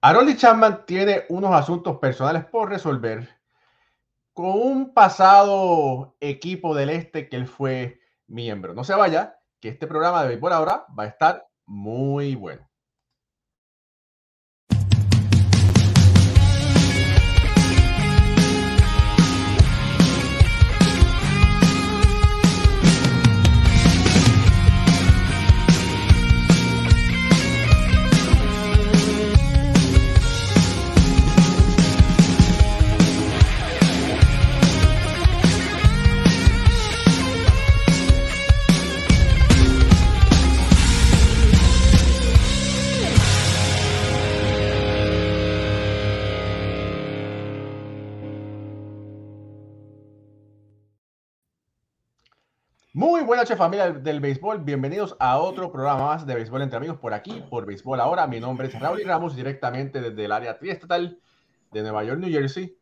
Harold Chapman tiene unos asuntos personales por resolver con un pasado equipo del este que él fue miembro. No se vaya, que este programa de béisbol ahora va a estar muy bueno. Muy buenas noches familia del béisbol, bienvenidos a otro programa más de béisbol entre amigos por aquí, por béisbol ahora. Mi nombre es Raúl Ramos, directamente desde el área triestatal de Nueva York, New Jersey.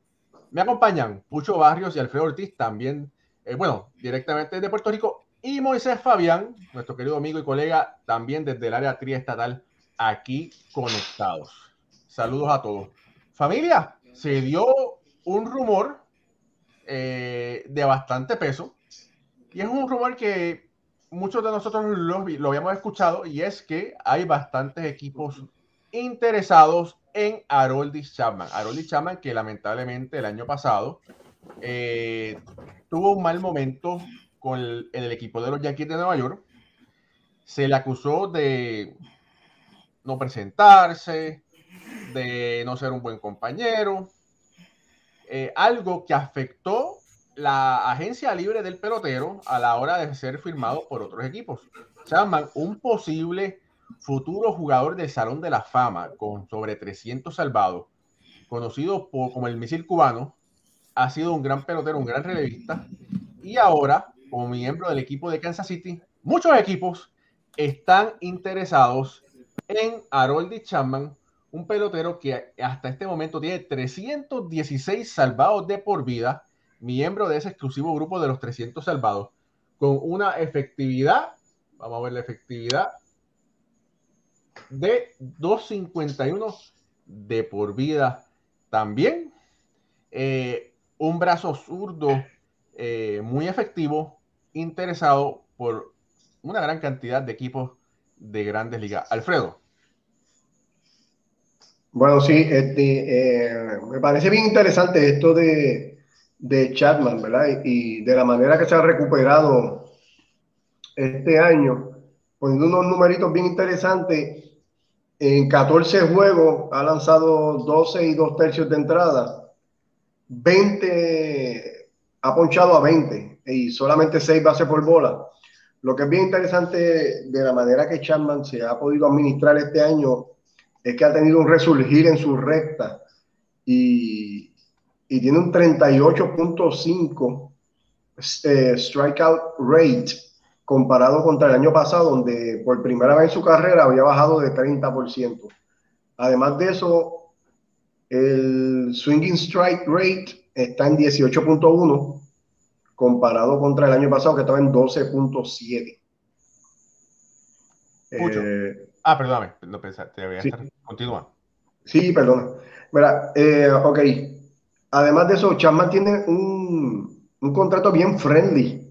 Me acompañan Pucho Barrios y Alfredo Ortiz, también, eh, bueno, directamente desde Puerto Rico, y Moisés Fabián, nuestro querido amigo y colega, también desde el área triestatal, aquí conectados. Saludos a todos. Familia, se dio un rumor eh, de bastante peso y es un rumor que muchos de nosotros lo, lo habíamos escuchado y es que hay bastantes equipos interesados en Haroldis Chapman. Haroldis Chapman que lamentablemente el año pasado eh, tuvo un mal momento con el, equipo de los Yankees de Nueva York. Se le acusó de no presentarse, de no ser un buen compañero, eh, algo que afectó la agencia libre del pelotero a la hora de ser firmado por otros equipos. Chapman, un posible futuro jugador del Salón de la Fama con sobre 300 salvados, conocido por, como el misil cubano, ha sido un gran pelotero, un gran relevista y ahora, como miembro del equipo de Kansas City, muchos equipos están interesados en Harold Chapman, un pelotero que hasta este momento tiene 316 salvados de por vida miembro de ese exclusivo grupo de los 300 salvados, con una efectividad, vamos a ver la efectividad, de 251 de por vida también. Eh, un brazo zurdo eh, muy efectivo, interesado por una gran cantidad de equipos de grandes ligas. Alfredo. Bueno, sí, este, eh, me parece bien interesante esto de, de Chapman, ¿verdad? Y, de la manera que se ha recuperado este año, poniendo unos numeritos bien interesantes. En 14 juegos ha lanzado 12 y 2 tercios de entrada. 20, ha ponchado a 20 y solamente 6 bases por bola. Lo que es bien interesante de la manera que Chapman se ha podido administrar este año es que ha tenido un resurgir en su recta y, y tiene un 38.5 eh, strikeout rate comparado contra el año pasado, donde por primera vez en su carrera había bajado de 30%. Además de eso, el swinging strike rate está en 18.1 comparado contra el año pasado que estaba en 12.7. Eh, ah, perdóname, no pensaste, sí. continúa. Sí, perdona. Mira, eh, ok, Además de eso, Chapman tiene un, un contrato bien friendly,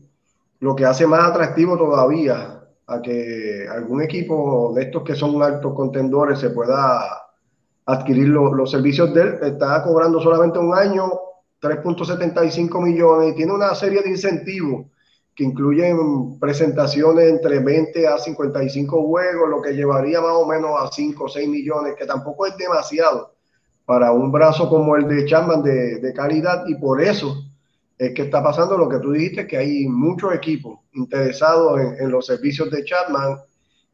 lo que hace más atractivo todavía a que algún equipo de estos que son altos contendores se pueda adquirir los servicios de él. Está cobrando solamente un año 3.75 millones y tiene una serie de incentivos que incluyen presentaciones entre 20 a 55 juegos, lo que llevaría más o menos a 5 o 6 millones, que tampoco es demasiado para un brazo como el de Chapman de, de calidad y por eso es que está pasando lo que tú dijiste, que hay muchos equipos interesados en, los servicios de Chapman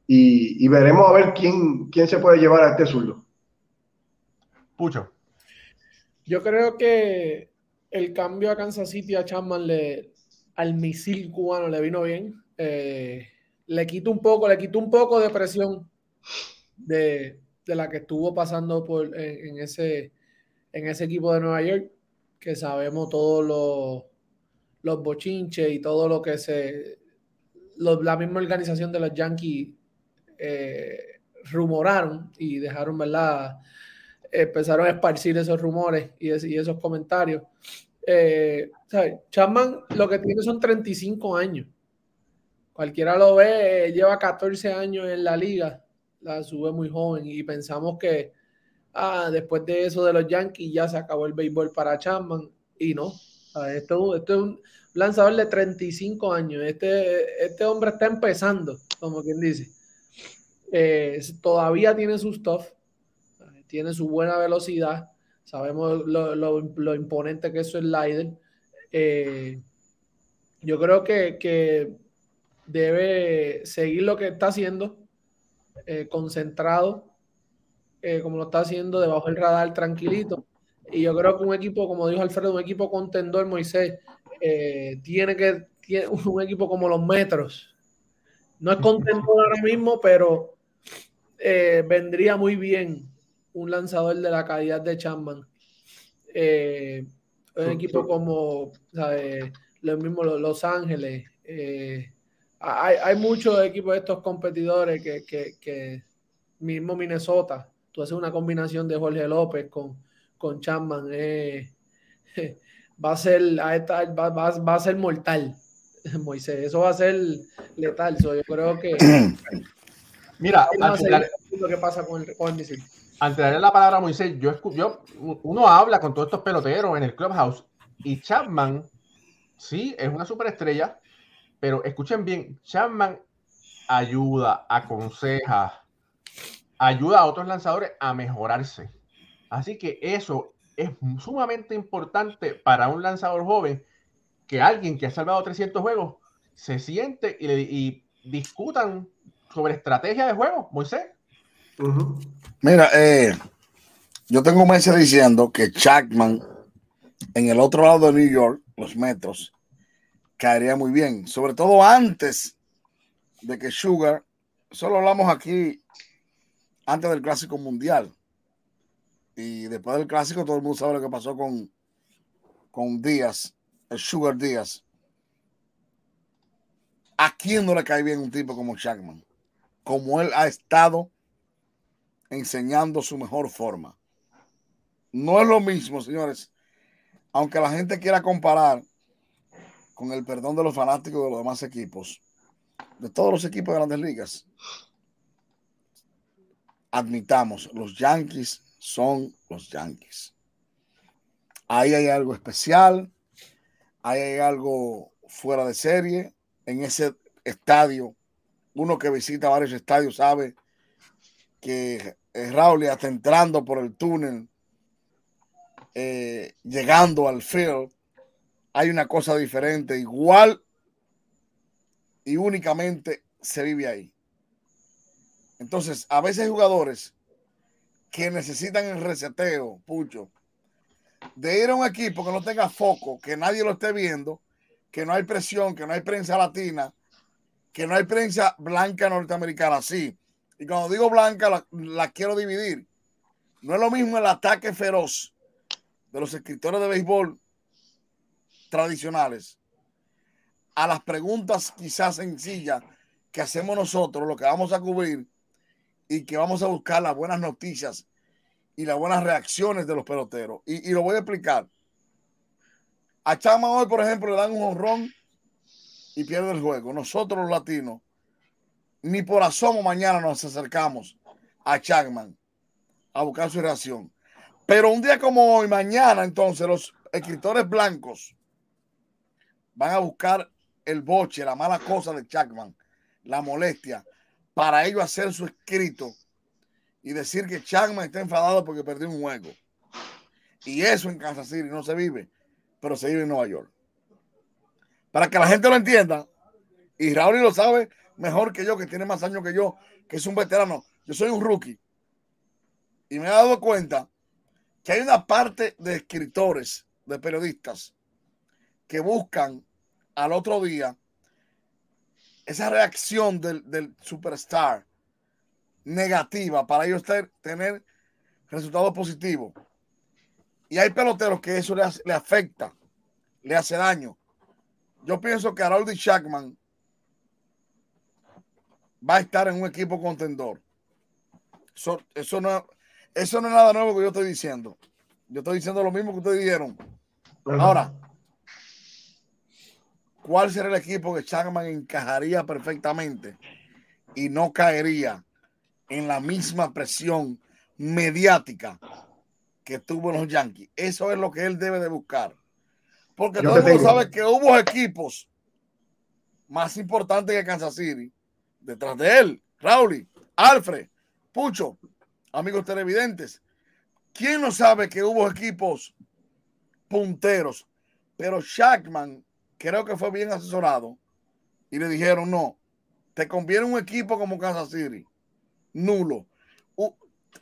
y, veremos a ver quién, quién se puede llevar a este zurdo. Pucho. Yo creo que el cambio a Kansas City a Chapman le, al misil cubano le vino bien. Eh, le quitó un poco, le quitó un poco de presión de, de la que estuvo pasando por, en, ese, en ese equipo de Nueva York, que sabemos todos los, los bochinches y todo lo que se... la misma organización de los Yankees eh, rumoraron y dejaron, ¿verdad? empezaron a esparcir esos rumores y, esos comentarios. Eh, Chapman lo que tiene son 35 años. Cualquiera lo ve, lleva 14 años en la liga, la sube muy joven y pensamos que ah, después de eso de los Yankees ya se acabó el béisbol para Chapman y no. Esto, esto, es un lanzador de 35 años. Este, este hombre está empezando, como quien dice. Eh, todavía tiene su stuff, tiene su buena velocidad. Sabemos lo, imponente que es el slider. Eh, yo creo que, debe seguir lo que está haciendo, eh, concentrado, como lo está haciendo debajo del radar, tranquilito. Y yo creo que un equipo, como dijo Alfredo, un equipo contendor, Moisés, tiene que, tiene un equipo como los Metros. No es contendor ahora mismo, pero eh, vendría muy bien un lanzador de la calidad de Chapman. Eh, un equipo como los mismos Los Ángeles. Eh, hay, muchos equipos de estos competidores que, mismo Minnesota. Tú haces una combinación de Jorge López con, con Chapman. va a ser va, a ser mortal, Moisés. Eso va a ser letal. yo creo que Mira, antes de, darle la palabra a Moisés, yo, yo, uno habla con todos estos peloteros en el clubhouse y Chapman, sí, es una superestrella, pero escuchen bien, Chapman ayuda, aconseja, ayuda a otros lanzadores a mejorarse. Así que eso es sumamente importante para un lanzador joven que alguien que ha salvado 300 juegos se siente y, y discutan sobre estrategia de juego, Moisés. Mira, eh, yo tengo meses diciendo que Chapman en el otro lado de New York, los metros, caería muy bien, sobre todo antes de que Sugar, solo hablamos aquí antes del Clásico Mundial. Y después del Clásico, todo el mundo sabe lo que pasó con, con Díaz, el Sugar Díaz. ¿A quién no le cae bien un tipo como Chapman? como él ha estado enseñando su mejor forma. No es lo mismo, señores, aunque la gente quiera comparar con el perdón de los fanáticos de los demás equipos, de todos los equipos de grandes ligas. Admitamos, los Yankees son los Yankees. Ahí hay algo especial, ahí hay algo fuera de serie. En ese estadio uno que visita varios estadios sabe que eh, Raúl hasta entrando por el túnel, eh, llegando al field, hay una cosa diferente, igual y únicamente se vive ahí. Entonces, a veces jugadores que necesitan el reseteo, pucho, de ir a un equipo que no tenga foco, que nadie lo esté viendo, que no hay presión, que no hay prensa latina, que no hay prensa blanca norteamericana, sí. Y cuando digo blanca, la, quiero dividir. No es lo mismo el ataque feroz de los escritores de béisbol tradicionales a las preguntas quizás sencillas que hacemos nosotros, lo que vamos a cubrir y que vamos a buscar las buenas noticias y las buenas reacciones de los peloteros. Y, lo voy a explicar. A Chama hoy, por ejemplo, le dan un honrón y pierde el juego. Nosotros los latinos, ni por asomo mañana nos acercamos a Chapman a buscar su reacción. Pero un día como hoy, mañana, entonces los escritores blancos van a buscar el boche, la mala cosa de Chapman, la molestia, para ellos hacer su escrito y decir que Chapman está enfadado porque perdió un juego. Y eso en Kansas City no se vive, pero se vive en Nueva York para que la gente lo entienda. Y Raúl lo sabe mejor que yo, que tiene más años que yo, que es un veterano. Yo soy un rookie. Y me he dado cuenta que hay una parte de escritores, de periodistas, que buscan al otro día esa reacción del, superstar negativa para ellos tener resultados positivos. Y hay peloteros que eso le, le afecta, le hace daño yo pienso que Harold Shackman va a estar en un equipo contendor. Eso, no, Eso no es nada nuevo que yo estoy diciendo. Yo estoy diciendo lo mismo que ustedes dijeron. Ahora, ¿cuál será el equipo que Chapman encajaría perfectamente y no caería en la misma presión mediática que tuvo los Yankees? Eso es lo que él debe de buscar. Porque todo el mundo sabe que hubo equipos más importantes que Kansas City detrás de él. Raúl, Alfred, Pucho, amigos televidentes. ¿Quién no sabe que hubo equipos punteros? Pero Shackman creo que fue bien asesorado y le dijeron, no, te conviene un equipo como Kansas City. Nulo.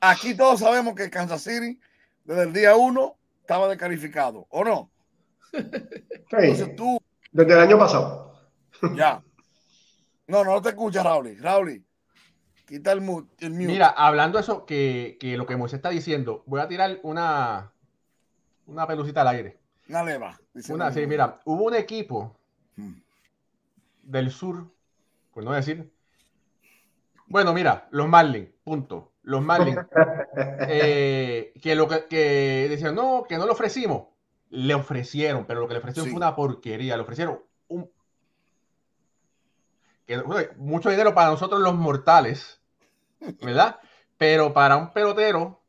aquí todos sabemos que Kansas City desde el día uno estaba descalificado, ¿o no? Entonces tú... Desde el año pasado. Ya. No, no te escuchas, Raúl. Raúl, quita el mute, Mira, hablando de eso, que, lo que Moisés está diciendo, voy a tirar una, una pelucita al aire. Una leva. Una, sí, mira, hubo un equipo hmm. del sur, por no decir. Bueno, mira, los Marlins, punto. Los Marlins. Eh, que lo que, que, decían, no, que no lo ofrecimos. Le ofrecieron, pero lo que le ofrecieron fue una porquería. Le ofrecieron un mucho dinero para nosotros los mortales, ¿verdad? Pero para un pelotero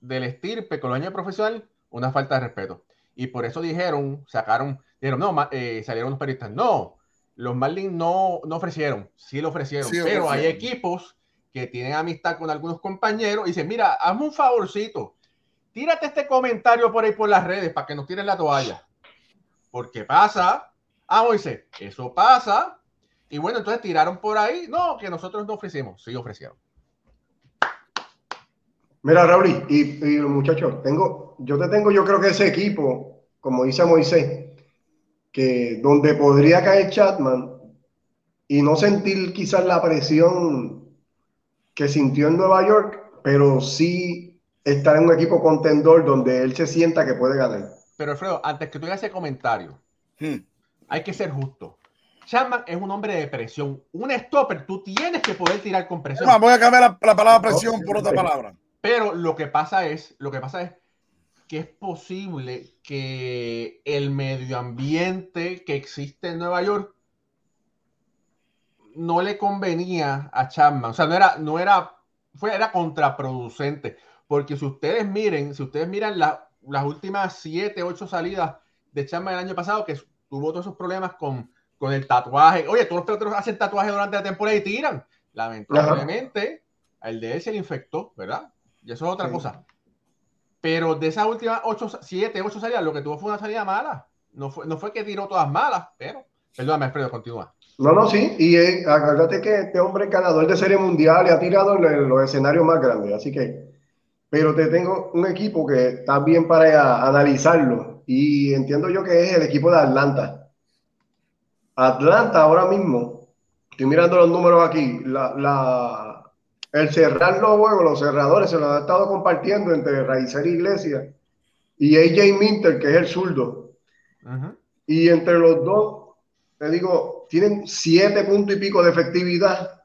del estirpe con años profesional, una falta de respeto. Y por eso dijeron, sacaron, dijeron, no, eh, salieron los periodistas, no, los Marlins no, no ofrecieron, sí lo ofrecieron, pero hay equipos que tienen amistad con algunos compañeros y dicen, mira, hazme un favorcito, tírate este comentario por ahí por las redes para que nos tiren la toalla. Porque pasa, ah, Moisés, eso pasa, y bueno, entonces tiraron por ahí, no, que nosotros no ofrecimos, sí ofrecieron. Mira, Raúl, y, y muchachos, tengo, yo te tengo, yo creo que ese equipo, como dice Moisés, que donde podría caer Chatman y no sentir quizás la presión que sintió en Nueva York, pero sí estar en un equipo contendor donde él se sienta que puede ganar. Pero Alfredo, antes que tú hagas ese comentario, hmm. hay que ser justo. Chapman es un hombre de presión. Un stopper, tú tienes que poder tirar con presión. No, voy a cambiar la, palabra presión por otra palabra. Pero lo que pasa es, lo que pasa es que es posible que el medio ambiente que existe en Nueva York no le convenía a Chapman. O sea, no era, no era, fue, era contraproducente. Porque si ustedes miren, si ustedes miran las últimas siete, ocho salidas de Chapman el año pasado, que tuvo todos esos problemas con con el tatuaje. Oye, todos los peloteros hacen tatuaje durante la temporada y tiran. Lamentablemente, el de él se le infectó, ¿verdad? Y eso es otra cosa. Pero de esas últimas 8, 7, 8 salidas, lo que tuvo fue una salida mala. No fue, no fue que tiró todas malas, pero. Perdóname, Alfredo, continúa. No, no, sí. Y eh, acuérdate que este hombre es ganador de serie mundial y ha tirado en los escenarios más grandes. Así que. Pero te tengo un equipo que está bien para analizarlo. Y entiendo yo que es el equipo de Atlanta. Atlanta ahora mismo, estoy mirando los números aquí, la, el cerrar los juegos, los cerradores se los ha estado compartiendo entre Raizer Iglesias y AJ Minter, que es el zurdo. Y entre los dos, te digo, tienen siete puntos y pico de efectividad.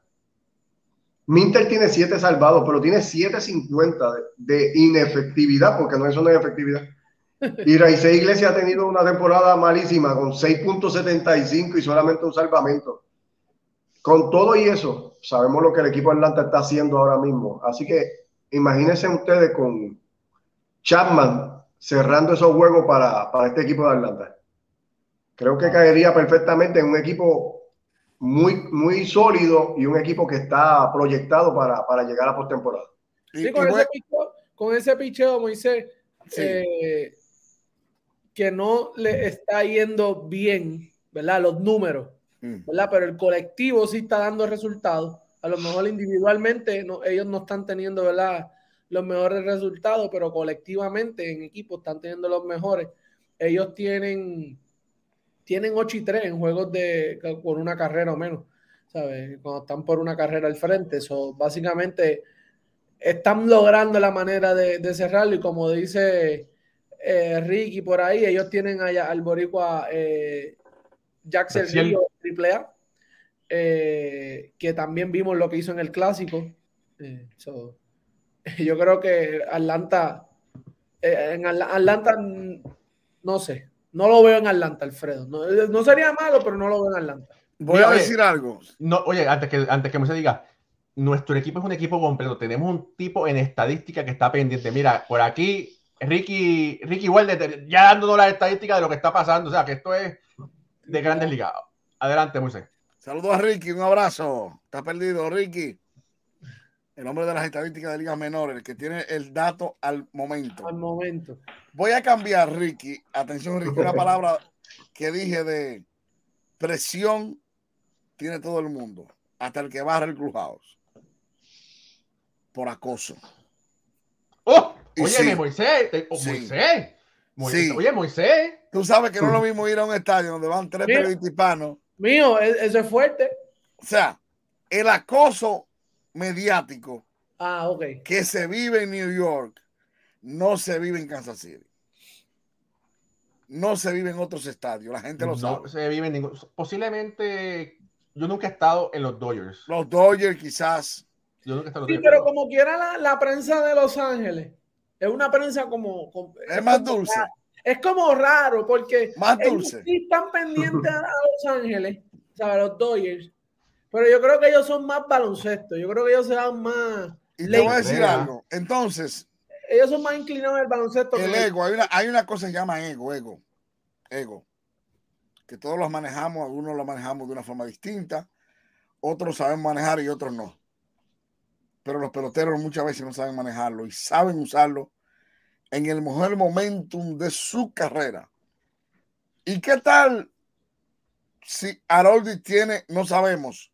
Minter tiene siete salvados, pero tiene 7.50 de, de inefectividad, porque no es una efectividad. Y Raíces Iglesia ha tenido una temporada malísima con 6.75 y solamente un salvamento. Con todo y eso, sabemos lo que el equipo Atlanta está haciendo ahora mismo. Así que imagínense ustedes con Chapman cerrando esos juegos para, este equipo de Atlanta. Creo que caería perfectamente en un equipo muy, muy sólido y un equipo que está proyectado para, llegar a postemporada. Sí, con, ese picheo, con ese picheo, Moisés, eh, que no le está yendo bien, ¿verdad? Los números. ¿Verdad? Pero el colectivo sí está dando resultados. A lo mejor individualmente no, ellos no están teniendo. Los mejores resultados, pero colectivamente en equipo están teniendo los mejores. Ellos tienen, tienen 8 y 3 en juegos de por una carrera o menos, ¿sabes? Cuando están por una carrera al frente. So, básicamente están logrando la manera de, de cerrarlo y como dice eh, Ricky por ahí, ellos tienen allá al boricua eh, Jackson Río Triple A, eh, que también vimos lo que hizo en el clásico. Eh, Yo creo que Atlanta, eh, en Atlanta, no sé, no lo veo en Atlanta, Alfredo. No, sería malo, pero no lo veo en Atlanta. Voy a decir algo. No, oye, antes que, antes que me se diga, nuestro equipo es un equipo completo. Tenemos un tipo en estadística que está pendiente. Mira, por aquí, Ricky, Ricky Walde, ya dándonos la estadística de lo que está pasando. O sea, que esto es de grandes ligas. Adelante, Moisés. Saludos a Ricky, un abrazo. Está perdido, Ricky. El hombre de las estadísticas de ligas menores, el que tiene el dato al momento. Al momento. Voy a cambiar, Ricky. Atención, Ricky, una palabra que dije de presión tiene todo el mundo, hasta el que barra el clubhouse por acoso. Oh, oye, Moisés, oh, Moisés, oye, Moisés. Tú sabes que no es lo mismo ir a un estadio donde van tres periodistas hispanos. Mío, eso es fuerte. O sea, el acoso mediático ah, que se vive en New York no se vive en Kansas City. No se vive en otros estadios, la gente lo sabe. No se vive en ningún. Posiblemente, yo nunca he estado en los Dodgers. Los Dodgers, quizás sí, pero como quiera la, prensa de Los Ángeles, es una prensa como... es, más dulce. Es como raro porque... Más dulce. están pendientes a Los Ángeles, a los Dodgers. Pero yo creo que ellos son más baloncesto. Yo creo que ellos se dan más... Y te voy a decir algo. Entonces... Ellos son más inclinados al baloncesto. El ego. Hay una, hay una cosa que se llama ego, ego. Ego. Que todos los manejamos, algunos lo manejamos de una forma distinta, otros saben manejar y otros no pero los peloteros muchas veces no saben manejarlo y saben usarlo en el mejor momentum de su carrera. ¿Y qué tal si Haroldi tiene, no sabemos,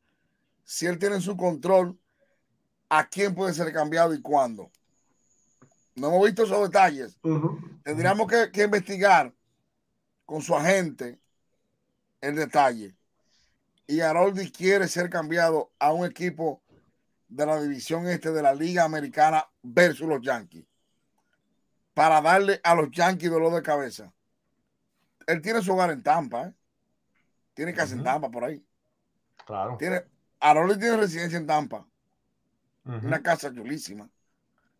si él tiene en su control a quién puede ser cambiado y cuándo? No hemos visto esos detalles. Tendríamos que, que investigar con su agente el detalle. Y Haroldi quiere ser cambiado a un equipo de la división este de la Liga Americana versus los Yankees. Para darle a los Yankees dolor de cabeza. Él tiene su hogar en Tampa, ¿eh? Tiene casa en Tampa por ahí. Claro. Tiene, Aroli tiene residencia en Tampa. Una casa chulísima.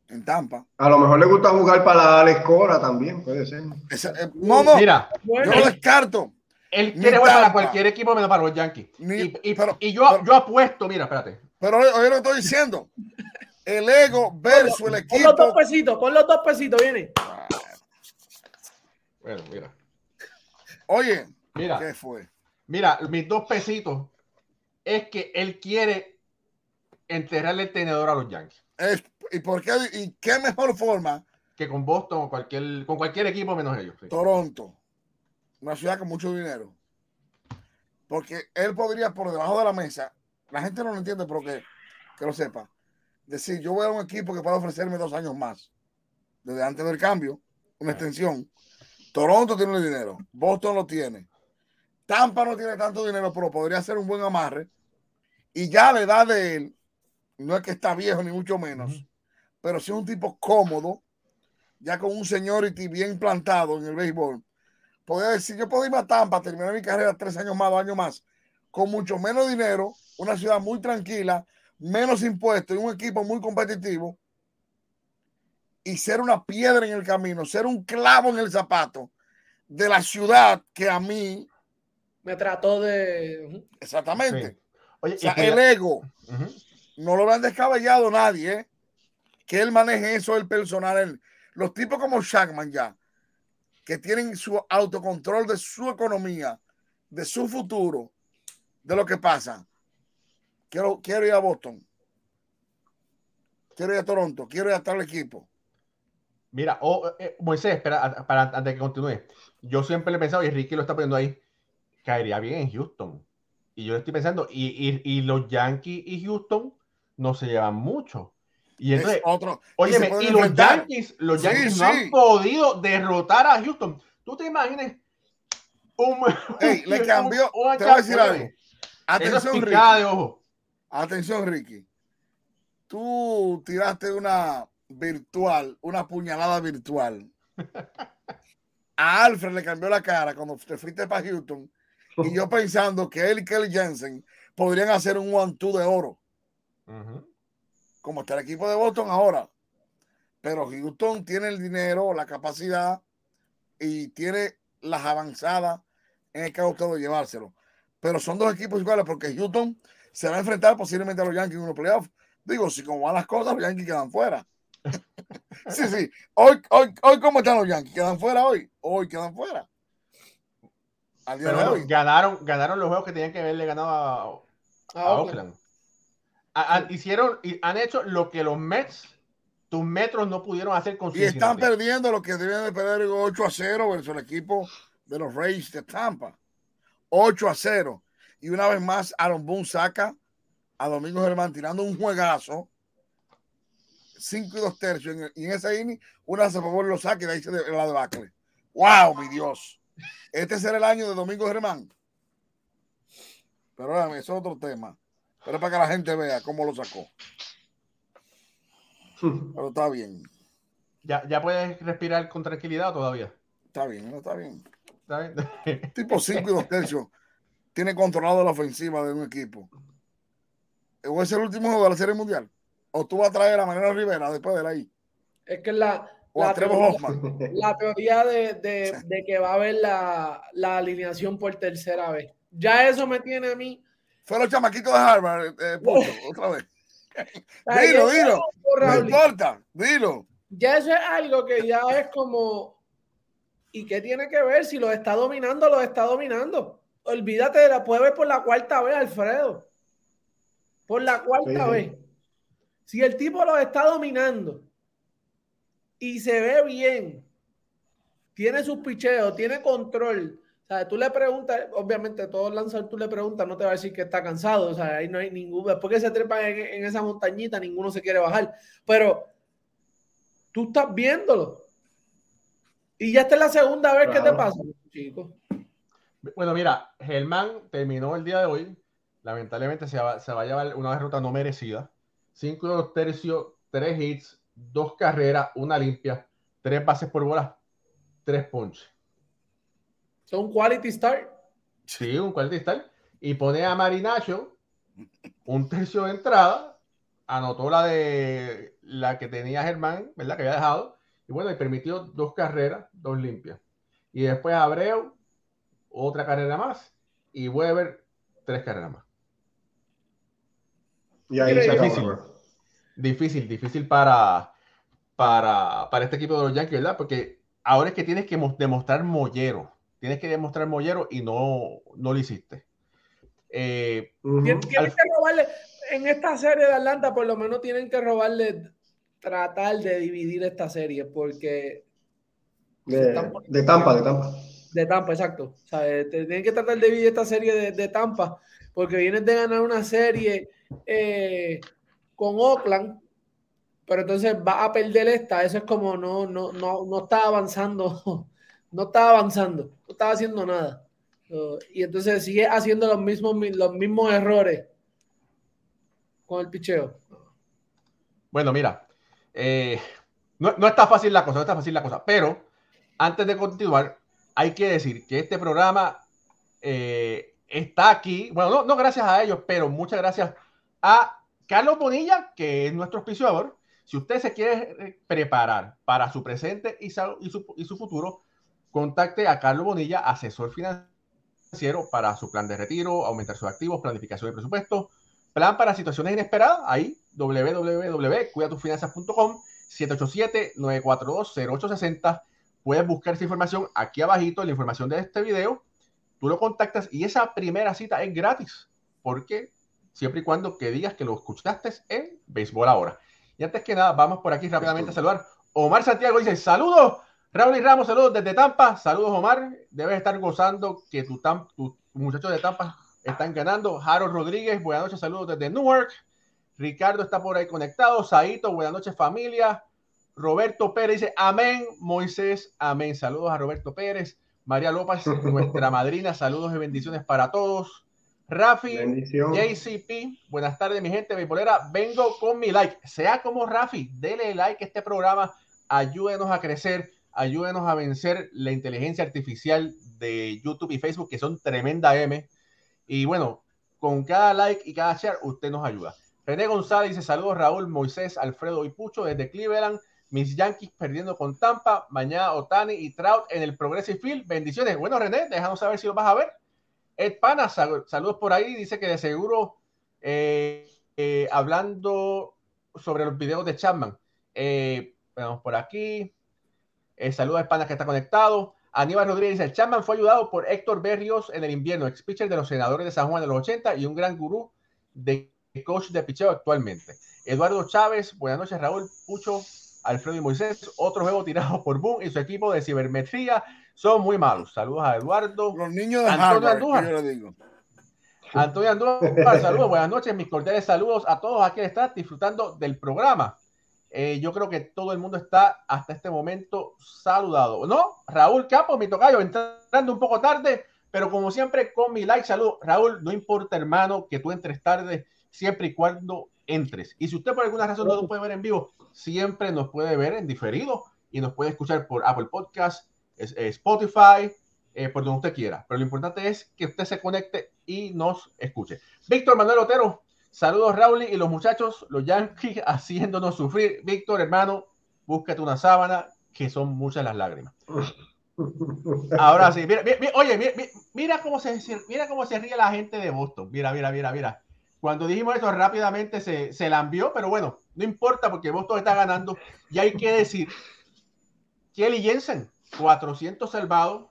En Tampa. A lo mejor le gusta jugar para la escuela también, puede ser. Eh, no, no. Mira, yo lo descarto. Él quiere jugar para cualquier equipo menos para los Yankees. y, yo, yo apuesto, mira, espérate. Pero hoy lo estoy diciendo. El ego versus el equipo. Con los dos pesitos, con los dos pesitos, viene. Bueno, mira. Oye, mira, ¿qué fue? Mira, mis dos pesitos es que él quiere enterrarle el tenedor a los Yankees. ¿Y por qué? ¿Y qué mejor forma? Que con Boston o cualquier, con cualquier equipo menos ellos. Toronto, una ciudad con mucho dinero. Porque él podría por debajo de la mesa la gente no lo entiende, pero que, que lo sepa. Decir, yo voy a un equipo que puede ofrecerme dos años más. Desde antes del cambio, una extensión. Toronto tiene el dinero, Boston lo tiene. Tampa no tiene tanto dinero, pero podría ser un buen amarre. Y ya la edad de él, no es que está viejo ni mucho menos, pero si es un tipo cómodo, ya con un seniority bien plantado en el béisbol, podría decir, yo puedo ir a Tampa, terminar mi carrera tres años más, dos años más, con mucho menos dinero una ciudad muy tranquila, menos impuestos y un equipo muy competitivo y ser una piedra en el camino, ser un clavo en el zapato de la ciudad que a mí me trató de exactamente. Oye, el ego no lo han descabellado nadie, ¿eh? que él maneje eso el personal. Los tipos como Shackman ya, que tienen su autocontrol de su economía, de su futuro, de lo que pasa. Quiero, quiero ir a Boston. Quiero ir a Toronto. Quiero ir a tal equipo. Mira, oh, eh, Moisés, espera, para, antes de que continúe. Yo siempre le he pensado, y Ricky lo está poniendo ahí, caería bien en Houston. Y yo estoy pensando, y, los Yankees y Houston no se llevan mucho. Y entonces, otro, oye, y, los Yankees, los Yankees no han podido derrotar a Houston. ¿Tú te imaginas? Un, le cambió. te voy a decir algo. Atención, Ricky. ojo. Atención, Ricky. Tú tiraste una virtual, una puñalada virtual. A Alfred le cambió la cara cuando te fuiste para Houston. Y yo pensando que él y Kelly Jensen podrían hacer un one-two de oro. Como está el equipo de Boston ahora. Pero Houston tiene el dinero, la capacidad y tiene las avanzadas en el caso de llevárselo. Pero son dos equipos iguales porque Houston se va a enfrentar posiblemente a los Yankees en unos playoffs. Digo, si como van las cosas, los Yankees quedan fuera. sí, sí. Hoy, hoy, hoy, ¿cómo están los Yankees? ¿Quedan fuera hoy? Hoy quedan fuera. Pero ganaron, ganaron los juegos que tenían que haberle ganado a, Oakland. hicieron y han hecho lo que los Mets, tus metros no pudieron hacer con Y están perdiendo lo que deben de perder 8 a 0 versus el equipo de los Rays de Tampa. 8 a 0. Y una vez más, Aaron Boone saca a Domingo Germán tirando un juegazo. 5 y 2 tercios. y en ese inning, una a favor lo saca y de ahí se la debacle. ¡Wow, mi Dios! Este será el año de Domingo Germán. Pero eso es otro tema. Pero para que la gente vea cómo lo sacó. Pero está bien. ¿Ya, ya puedes respirar con tranquilidad todavía? Está bien, está bien. Está bien. tipo 5 y 2 tercios. Tiene controlado la ofensiva de un equipo. ¿O es el último juego de la Serie Mundial? ¿O tú vas a traer a Manera Rivera después de él ahí? Es que la, la, teoría, de, que va a haber la, alineación por tercera vez. Ya eso me tiene a mí. Fue los chamaquitos de Harvard, eh, eh, otra vez. dilo, dilo. No importa, dilo. Ya eso es algo que ya es como. ¿Y qué tiene que ver? Si lo está dominando, lo está dominando. Olvídate de la puede ver por la cuarta vez, Alfredo. Por la cuarta vez. Si el tipo lo está dominando y se ve bien. Tiene sus picheos, tiene control. O sea, tú le preguntas, obviamente todos lanzadores tú le preguntas, no te va a decir que está cansado. O sea, ahí no hay ningún, después que se trepa en, esa montañita, ninguno se quiere bajar. Pero tú estás viéndolo. Y ya esta es la segunda vez que te pasa, chico. Bueno, mira, Germán terminó el día de hoy. Lamentablemente se va, se va a llevar una derrota no merecida. Cinco y dos tercios, tres hits, dos carreras, una limpia, tres bases por bola, tres ponches. Son quality start. Sí, un quality start. Y pone a Marinacho un tercio de entrada, anotó la de la que tenía Germán, ¿verdad? Que había dejado. Y bueno, y permitió dos carreras, dos limpias. Y después Abreu, otra carrera más. Y Weber, tres carreras más. Y ahí se difícil, difícil para, para, para este equipo de los Yankees, ¿verdad? Porque ahora es que tienes que demostrar mollero. Tienes que demostrar mollero y no, no lo hiciste. Eh, tienes que robarle, en esta serie de Atlanta, por lo menos tienen que robarle, tratar de dividir esta serie, porque. De, Tampa, de Tampa. De Tampa, exacto. O sea, tienen que tratar de dividir esta serie de, de Tampa, porque vienes de ganar una serie. Eh, con Oakland, pero entonces va a perder esta. Eso es como no, no, no, no está avanzando, no está avanzando, no está haciendo nada. y entonces sigue haciendo los mismos, los mismos errores con el picheo. Bueno, mira, eh, no, no, está fácil la cosa, no está fácil la cosa, pero antes de continuar, hay que decir que este programa eh, está aquí, bueno, no, no gracias a ellos, pero muchas gracias a Carlos Bonilla, que es nuestro auspiciador, si usted se quiere eh, preparar para su presente y su, futuro, contacte a Carlos Bonilla, asesor financiero para su plan de retiro, aumentar sus activos, planificación de presupuesto, plan para situaciones inesperadas, ahí www.cuidatufinanzas.com 787-942-0860. Puedes buscar esa información aquí abajito, la información de este video. Tú lo contactas y esa primera cita es gratis porque siempre y cuando que digas que lo escuchaste en Béisbol Ahora. Y antes que nada, vamos por aquí rápidamente a saludar. Omar Santiago dice, saludos, Raúl y Ramos, saludos desde Tampa. Saludos, Omar. Debes estar gozando que tus muchachos de Tampa están ganando. Harold Rodríguez, buenas noches, saludos desde Newark. Ricardo está por ahí conectado. Saito, buenas noches, familia. Roberto Pérez dice, amén. Moisés, amén. Saludos a Roberto Pérez. María López, nuestra madrina, saludos y bendiciones para todos. Rafi, JCP, buenas tardes, mi gente beisbolera. Vengo con mi like. Sea como Rafi, dele like a este programa. Ayúdenos a crecer, ayúdenos a vencer la inteligencia artificial de YouTube y Facebook, que son tremenda M. Y bueno, con cada like y cada share, usted nos ayuda. René González dice: Saludos, Raúl, Moisés, Alfredo y Pucho desde Cleveland. Mis Yankees perdiendo con Tampa. Mañana Otani y Trout en el Progressive Field. Bendiciones. Bueno, René, déjanos saber si lo vas a ver. Ed Pana, saludos por ahí. Dice que de seguro, eh, eh, hablando sobre los videos de Chapman. Eh, vamos por aquí. saludos a Ed Pana que está conectado. Aníbal Rodríguez dice: Chapman fue ayudado por Héctor Berrios en el invierno, ex pitcher de los senadores de San Juan de los 80 y un gran gurú de coach de picheo actualmente. Eduardo Chávez, buenas noches, Raúl Pucho, Alfredo y Moisés. Otro juego tirado por Boom y su equipo de cibermetría son muy malos. Saludos a Eduardo. Los niños de Antonio Andújar. Yo digo. Antonio Andújar, saludos, buenas noches, mis cordiales saludos a todos aquí que están disfrutando del programa. Eh, yo creo que todo el mundo está hasta este momento saludado. ¿No? Raúl Capo, mi tocayo, entrando un poco tarde, pero como siempre, con mi like, salud. Raúl, no importa, hermano, que tú entres tarde, siempre y cuando entres. Y si usted por alguna razón no lo puede ver en vivo, siempre nos puede ver en diferido y nos puede escuchar por Apple Podcast, Spotify, eh, por donde usted quiera. Pero lo importante es que usted se conecte y nos escuche. Víctor Manuel Otero, saludos Raúl y los muchachos, los Yankees haciéndonos sufrir. Víctor, hermano, búscate una sábana, que son muchas las lágrimas. Ahora sí, mira, oye, mira, cómo se, mira cómo se ríe la gente de Boston. Mira, mira, mira, mira. Cuando dijimos eso rápidamente se, se la envió, pero bueno, no importa porque Boston está ganando. Y hay que decir, Kelly Jensen, 400 salvados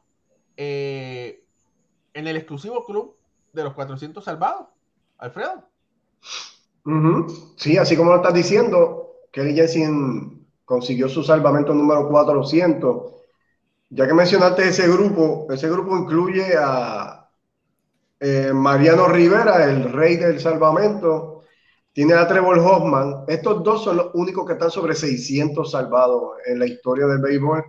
eh, en el exclusivo club de los 400 salvados. Alfredo. Sí, así como lo estás diciendo, Kelly Jensen consiguió su salvamento número 400. Ya que mencionaste ese grupo, ese grupo incluye a eh, Mariano Rivera, el rey del salvamento, tiene a Trevor Hoffman. Estos dos son los únicos que están sobre 600 salvados en la historia del béisbol.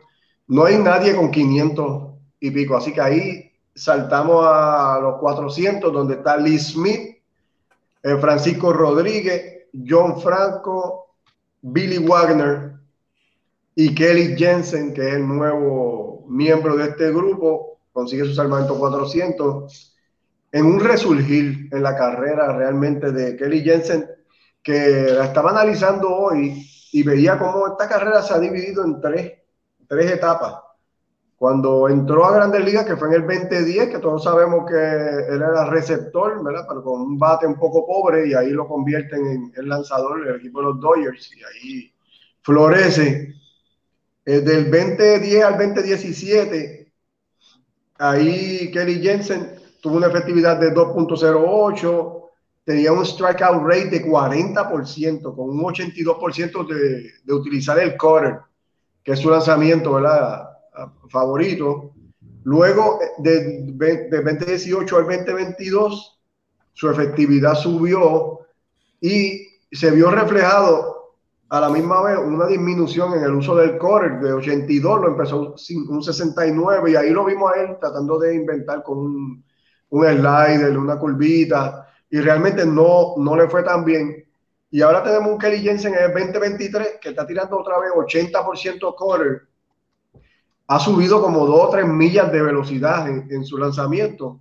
No hay nadie con 500 y pico. Así que ahí saltamos a los 400, donde está Lee Smith, eh, Francisco Rodríguez, John Franco, Billy Wagner y Kelly Jensen, que es el nuevo miembro de este grupo, consigue su salvamento 400 en un resurgir en la carrera realmente de Kelly Jensen, que la estaba analizando hoy y veía cómo esta carrera se ha dividido en tres, tres etapas. Cuando entró a Grandes Ligas, que fue en el 2010, que todos sabemos que él era receptor, ¿verdad? Pero con un bate un poco pobre y ahí lo convierten en el lanzador del equipo de los Dodgers y ahí florece. Eh, del 2010 al 2017, ahí Kelly Jensen tuvo una efectividad de 2.08, tenía un strikeout rate de 40%, con un 82% de, de utilizar el cutter, que es su lanzamiento ¿verdad? favorito. Luego, de, de 2018 al 2022, su efectividad subió y se vio reflejado a la misma vez una disminución en el uso del core de 82, lo empezó un 69 y ahí lo vimos a él tratando de inventar con un un slider, una curvita, y realmente no, no le fue tan bien. Y ahora tenemos un Kelly Jensen en el 2023 que está tirando otra vez 80% quarter. Ha subido como 2 o 3 millas de velocidad en, su lanzamiento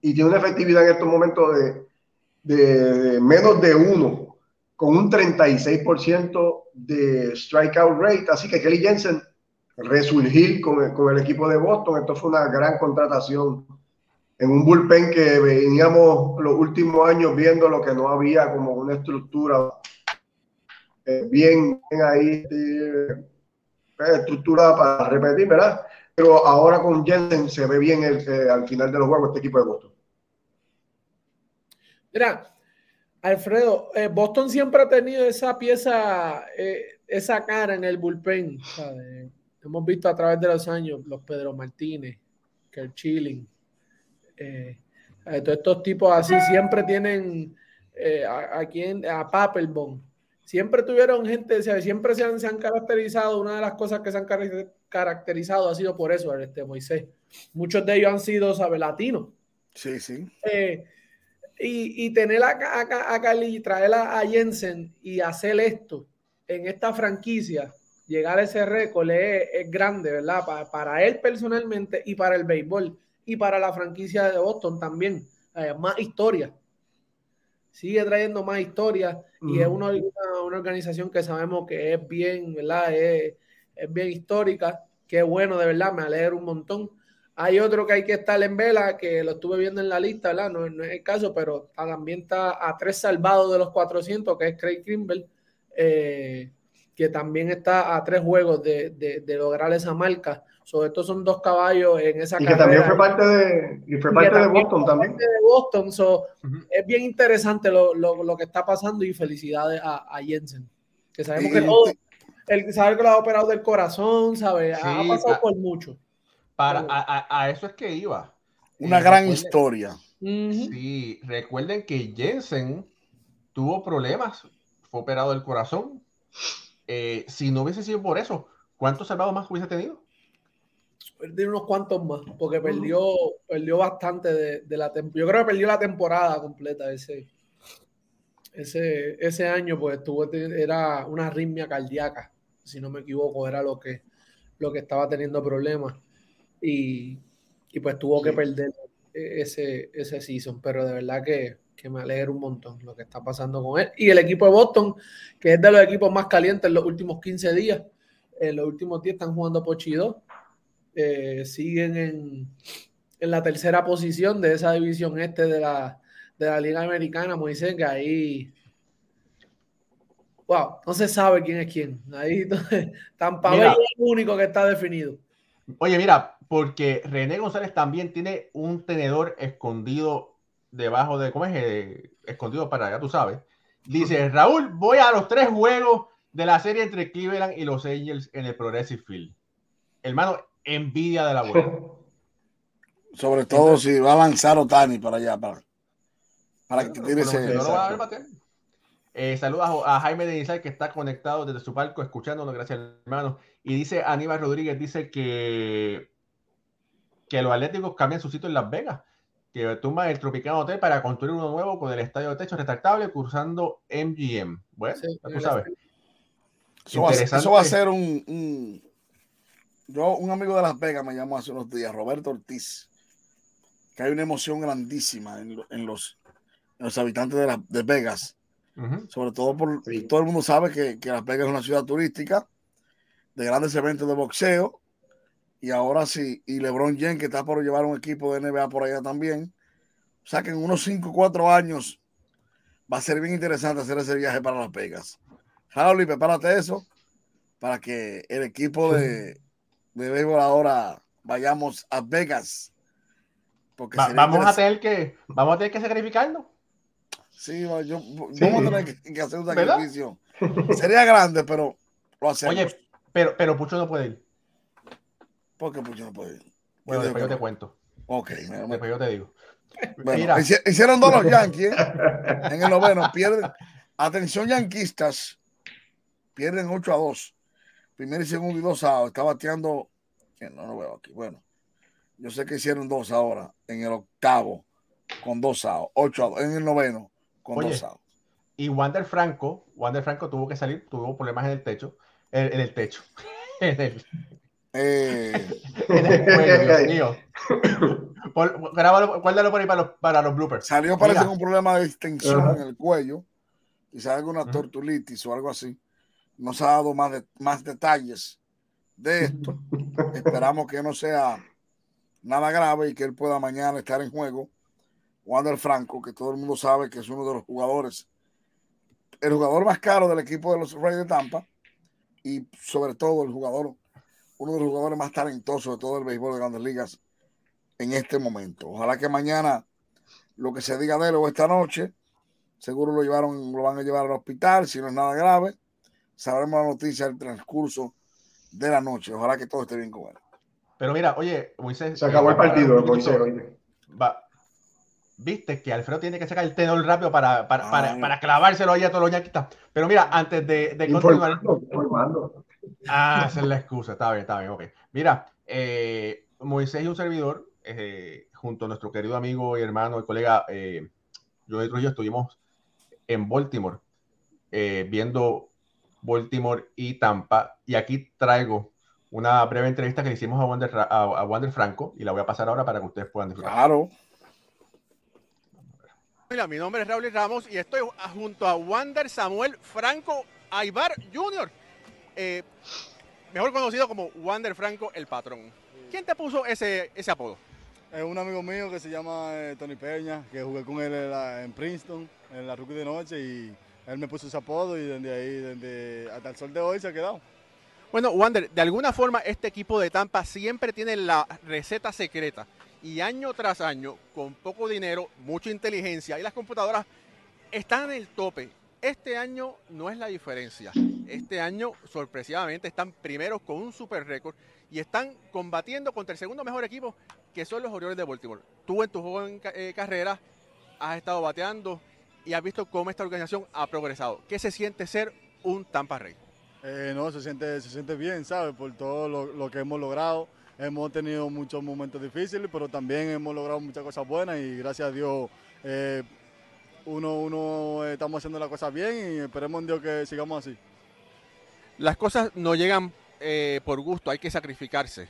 y tiene una efectividad en estos momentos de, de, menos de 1, con un 36% de strikeout rate. Así que Kelly Jensen resurgir con con el equipo de Boston. Esto fue una gran contratación en un bullpen que veníamos los últimos años viendo lo que no había como una estructura eh, bien, ahí eh, estructurada para repetir, ¿verdad? Pero ahora con Jensen se ve bien eh, al final de los juegos este equipo de Boston. Mira, Alfredo, Boston siempre ha tenido esa pieza, esa cara en el bullpen. Hemos visto a través de los años los Pedro Martínez, Kerr Chilling, eh, eh, todos estos tipos así siempre tienen eh, a, quien, a Papelbon. Siempre tuvieron gente, siempre se han, se han, caracterizado, una de las cosas que se han caracterizado ha sido por eso, este Moisés. Muchos de ellos han sido, ¿sabe? Latinos. Sí, sí. y, y, tener a, a, a Cali, traerla a Jensen y hacer esto en esta franquicia, llegar a ese récord es, grande, ¿verdad? Para, para él personalmente y para el béisbol y para la franquicia de Boston también. más historia. sigue trayendo más historias y es una, una, organización que sabemos que es bien, ¿verdad? Es, es bien histórica. Qué bueno, de verdad, me alegra un montón. Hay otro que hay que estar en vela, que lo estuve viendo en la lista, ¿verdad? No, no es el caso, pero también está a tres salvados de los 400, que es Craig Kimble, eh, que también está a tres juegos de, de, de lograr esa marca. Sobre todo son dos caballos en esa y que también fue parte de, y fue parte de Boston también. de Boston, so, uh -huh. es bien interesante lo, lo, lo, que está pasando y felicidades a, a Jensen, que sabemos que todo, él sabe que lo ha operado del corazón, sabe, sí, ha pasado a, por mucho. Para, a, a, eso es que iba. Una eh, gran historia. Uh -huh. Sí, recuerden que Jensen tuvo problemas, fue operado del corazón. Eh, si no hubiese sido por eso, ¿cuántos salvados más hubiese tenido? Perdió unos cuantos más, porque perdió, perdió bastante de, de la temporada. Yo creo que perdió la temporada completa ese, ese, ese año, pues estuvo, era una arritmia cardíaca, si no me equivoco, era lo que, lo que estaba teniendo problemas. Y, y pues tuvo sí. que perder ese, ese season, pero de verdad que, que me alegra un montón lo que está pasando con él. Y el equipo de Boston, que es de los equipos más calientes en los últimos 15 días, en los últimos días están jugando Pochi 2 eh, siguen en, en, la tercera posición de esa división este de la, de la Liga Americana, Moisés, que ahí, wow, no se sabe quién es quién. Ahí Tampa Bay es el único que está definido. Oye, mira, porque René González también tiene un tenedor escondido debajo de, ¿cómo es? Eh, escondido para, ya tú sabes. Dice, Raúl, voy a los tres juegos de la serie entre Cleveland y los Angels en el Progressive Field. Hermano, envidia de la buena. Sobre todo Entonces, si va a lanzar Otani para allá, para, para que tire ese. No va a ver, eh, saludos a, a, Jaime de Insight que está conectado desde su palco escuchándonos, gracias hermano. Y dice Aníbal Rodríguez, dice que, que los Atléticos cambian su sitio en Las Vegas, que tumban el Tropicano Hotel para construir uno nuevo con el estadio de techo retractable cruzando MGM. Bueno, sí, tú sabes. Eso va, eso va, a ser un, un yo, un amigo de Las Vegas me llamó hace unos días, Roberto Ortiz, que hay una emoción grandísima en, en, los, en los, habitantes de, la, de Vegas. Uh -huh. Sobre todo por sí. todo el mundo sabe que, que, Las Vegas es una ciudad turística de grandes eventos de boxeo. Y ahora sí, y LeBron James, que está por llevar un equipo de NBA por allá también. O sea que en unos 5 o 4 años va a ser bien interesante hacer ese viaje para Las Vegas. Raúl, prepárate eso para que el equipo de de béisbol ahora vayamos a Vegas. Porque Va, vamos a tener que vamos a tener que sacrificarnos. Sí, yo, yo sí. vamos a tener que, hacer un sacrificio. Sería grande, pero lo hacemos. Oye, pero, pero Pucho no puede ir. ¿Por qué Pucho no puede ir? Bueno, después yo te cuento. Ok, después yo te digo. Bueno, Mira. hicieron dos los Yankees ¿eh? en el noveno. Pierden. Atención, yanquistas. Pierden 8 a 2 primer y segundo y dos outs. Está bateando. No lo veo aquí. Bueno, yo sé que hicieron dos ahora en el octavo con dos outs. Ocho outs. En el noveno con Oye, dos outs. Y Wander Franco, Wander Franco tuvo que salir, tuvo problemas en el techo. En, en el techo. en el. Eh... en el cuello, Dios mío. Por, grábalo, guárdalo por ahí para los, para los bloopers. Salió, parece, con un problema de extensión uh -huh. en el cuello. Quizás alguna uh -huh. tortulitis o algo así nos ha dado más, de, más detalles de esto. Esperamos que no sea nada grave y que él pueda mañana estar en juego. Wander Franco, que todo el mundo sabe que es uno de los jugadores, el jugador más caro del equipo de los Reyes de Tampa y sobre todo el jugador, uno de los jugadores más talentosos de todo el béisbol de grandes ligas en este momento. Ojalá que mañana lo que se diga de él o esta noche, seguro lo llevaron, lo van a llevar al hospital si no es nada grave sabremos la noticia del transcurso de la noche. Ojalá que todo esté bien con él. Pero mira, oye, Moisés. Se acabó el partido, Moisés. Va. Viste que Alfredo tiene que sacar el tenor rápido para, para, ah, para, para clavárselo ahí a todos los ñaquitas. Pero mira, antes de, de continuar. Informando. Ah, esa es la excusa. Está bien, está bien, ok. Mira, eh, Moisés y un servidor, eh, junto a nuestro querido amigo y hermano y colega eh, Joey Trujillo, estuvimos en Baltimore eh, viendo Baltimore y Tampa. Y aquí traigo una breve entrevista que le hicimos a Wander, a, a Wander Franco y la voy a pasar ahora para que ustedes puedan disfrutar. Claro. Mira, mi nombre es Raúl Ramos y estoy junto a Wander Samuel Franco Aybar Jr., eh, mejor conocido como Wander Franco el patrón. ¿Quién te puso ese, ese apodo? Es un amigo mío que se llama eh, Tony Peña, que jugué con él en, la- en Princeton, en la rookie de noche, y él me puso ese apodo y desde ahí, desde, hasta el sol de hoy se ha quedado. Bueno, Wander, de alguna forma este equipo de Tampa siempre tiene la receta secreta y año tras año, con poco dinero, mucha inteligencia y las computadoras están en el tope. Este año no es la diferencia. Este año, sorpresivamente, están primeros con un super récord y están combatiendo contra el segundo mejor equipo, que son los Orioles de Baltimore. Tú en tu joven eh, carrera has estado bateando y has visto cómo esta organización ha progresado. ¿Qué se siente ser un Tampa Rey? Eh, no, se siente, se siente bien, ¿sabes? Por todo lo, lo que hemos logrado. Hemos tenido muchos momentos difíciles, pero también hemos logrado muchas cosas buenas y gracias a Dios eh, uno, uno eh, estamos haciendo las cosas bien y esperemos en Dios que sigamos así. las cosas no llegan eh, por gusto, hay que sacrificarse.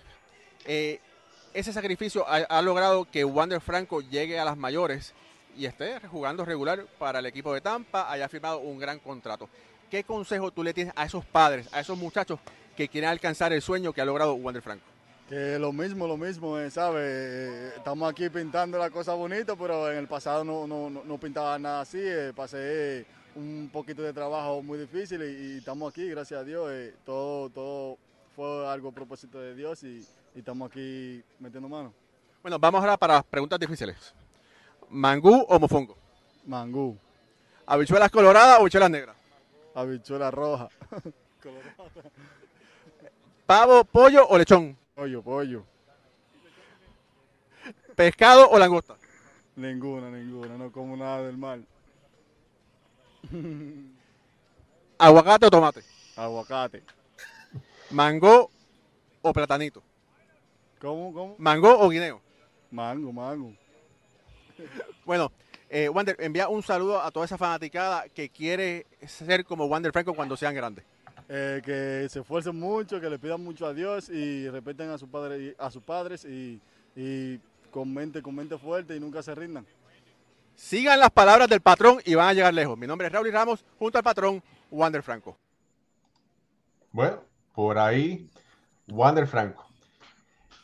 Ese sacrificio ha, ha logrado que Wander Franco llegue a las mayores y esté jugando regular para el equipo de Tampa, haya firmado un gran contrato. ¿Qué consejo tú le tienes a esos padres, a esos muchachos que quieren alcanzar el sueño que ha logrado Wander Franco? Que lo mismo, lo mismo, eh, ¿sabes? Eh, estamos aquí pintando la cosa bonita, pero en el pasado no, no, no, pintaba nada así. eh, pasé un poquito de trabajo muy difícil y, y estamos aquí, gracias a Dios. eh, todo, todo fue algo a propósito de Dios y, y estamos aquí metiendo mano. Bueno, vamos ahora para las preguntas difíciles. ¿Mangú o mofongo? Mangú, ¿Habichuelas coloradas o habichuelas negras? habichuela roja, ¿Pavo, pollo o lechón? pollo, pollo. ¿Pescado o langosta? Ninguna, ninguna, no como nada del mar. ¿Aguacate o tomate? Aguacate. ¿Mango o platanito? ¿Cómo, cómo? ¿Mango o guineo? Mango, mango. Bueno, eh, Wander, envía un saludo a toda esa fanaticada que quiere ser como Wander Franco cuando sean grandes. Eh, que se esfuercen mucho, que le pidan mucho a Dios y respeten a, su padre, a sus padres y, y con mente, con mente fuerte y nunca se rindan. Sigan las palabras del patrón y van a llegar lejos. Mi nombre es Raúl Ramos, junto al patrón Wander Franco. Bueno, por ahí, Wander Franco.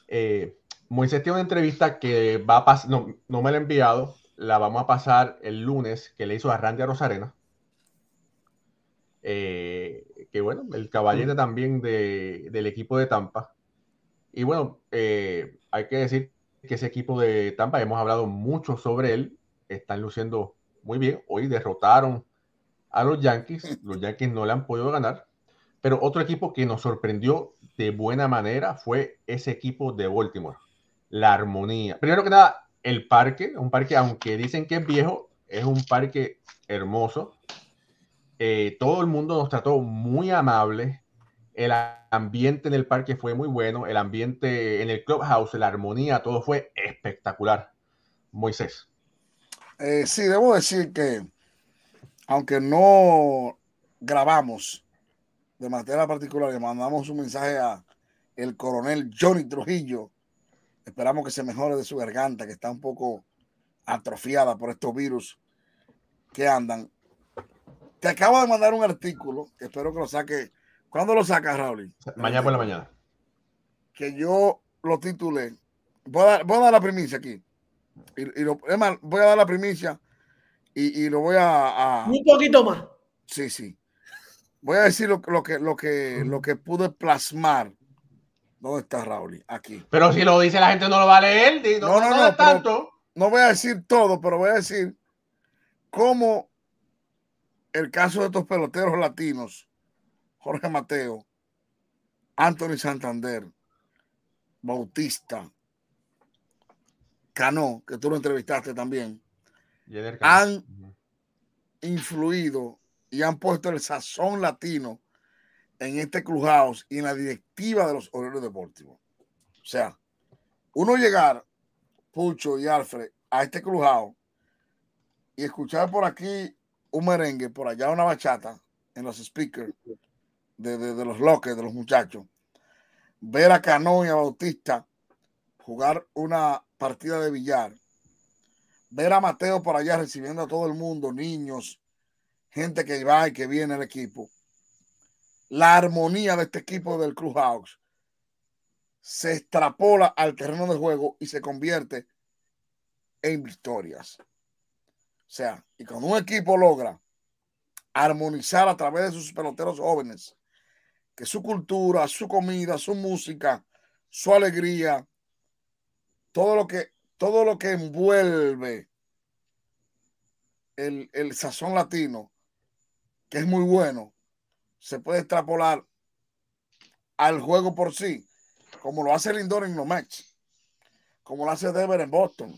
Eh, Moisés tiene una entrevista que va a pasar, no, no me la ha enviado, la vamos a pasar el lunes, que le hizo a Randy Rosarena. Eh, que bueno, el caballete también de- del equipo de Tampa. Y bueno, eh, hay que decir que ese equipo de Tampa, hemos hablado mucho sobre él, están luciendo muy bien. Hoy derrotaron a los Yankees, los Yankees no le han podido ganar. Pero otro equipo que nos sorprendió de buena manera fue ese equipo de Baltimore. La armonía. Primero que nada, el parque, un parque, aunque dicen que es viejo, es un parque hermoso. Eh, todo el mundo nos trató muy amable. El ambiente en el parque fue muy bueno. El ambiente en el clubhouse, la armonía, todo fue espectacular. Moisés. Eh, sí, debo decir que, aunque no grabamos de manera particular, le mandamos un mensaje a el coronel Johnny Trujillo. Esperamos que se mejore de su garganta, que está un poco atrofiada por estos virus que andan. Te acabo de mandar un artículo, que espero que lo saque. ¿Cuándo lo sacas, Raúl? Mañana por la mañana. que yo lo titulé. Voy a dar, voy a dar la primicia aquí. Y, y lo, es más, voy a dar la primicia y, y lo voy a, a- Un poquito más. Sí, sí. Voy a decir lo, lo que, lo, que, lo que pude plasmar. ¿Dónde está Raúl? Aquí. Pero si lo dice la gente no lo va a leer. No, No, no, no, tanto. No voy a decir todo, pero voy a decir cómo el caso de estos peloteros latinos, Jorge Mateo, Anthony Santander, Bautista, Cano, que tú lo entrevistaste también, han influido y han puesto el sazón latino en este clubhouse y en la directiva de los Orioles de Baltimore. O sea, uno llegar, Pucho y Alfred, a este clubhouse y escuchar por aquí un merengue, por allá una bachata en los speakers de, de- los loques de los muchachos, ver a Cano y a Bautista jugar una partida de billar, ver a Mateo por allá recibiendo a todo el mundo, niños, gente que va y que viene al equipo, la armonía de este equipo del Clubhouse se extrapola al terreno de juego y se convierte en victorias. O sea, y cuando un equipo logra armonizar a través de sus peloteros jóvenes, que su cultura, su comida, su música, su alegría, todo lo que, todo lo que envuelve el, el sazón latino, que es muy bueno, se puede extrapolar al juego por sí, como lo hace Lindor en los Mets, como lo hace Dever en Boston,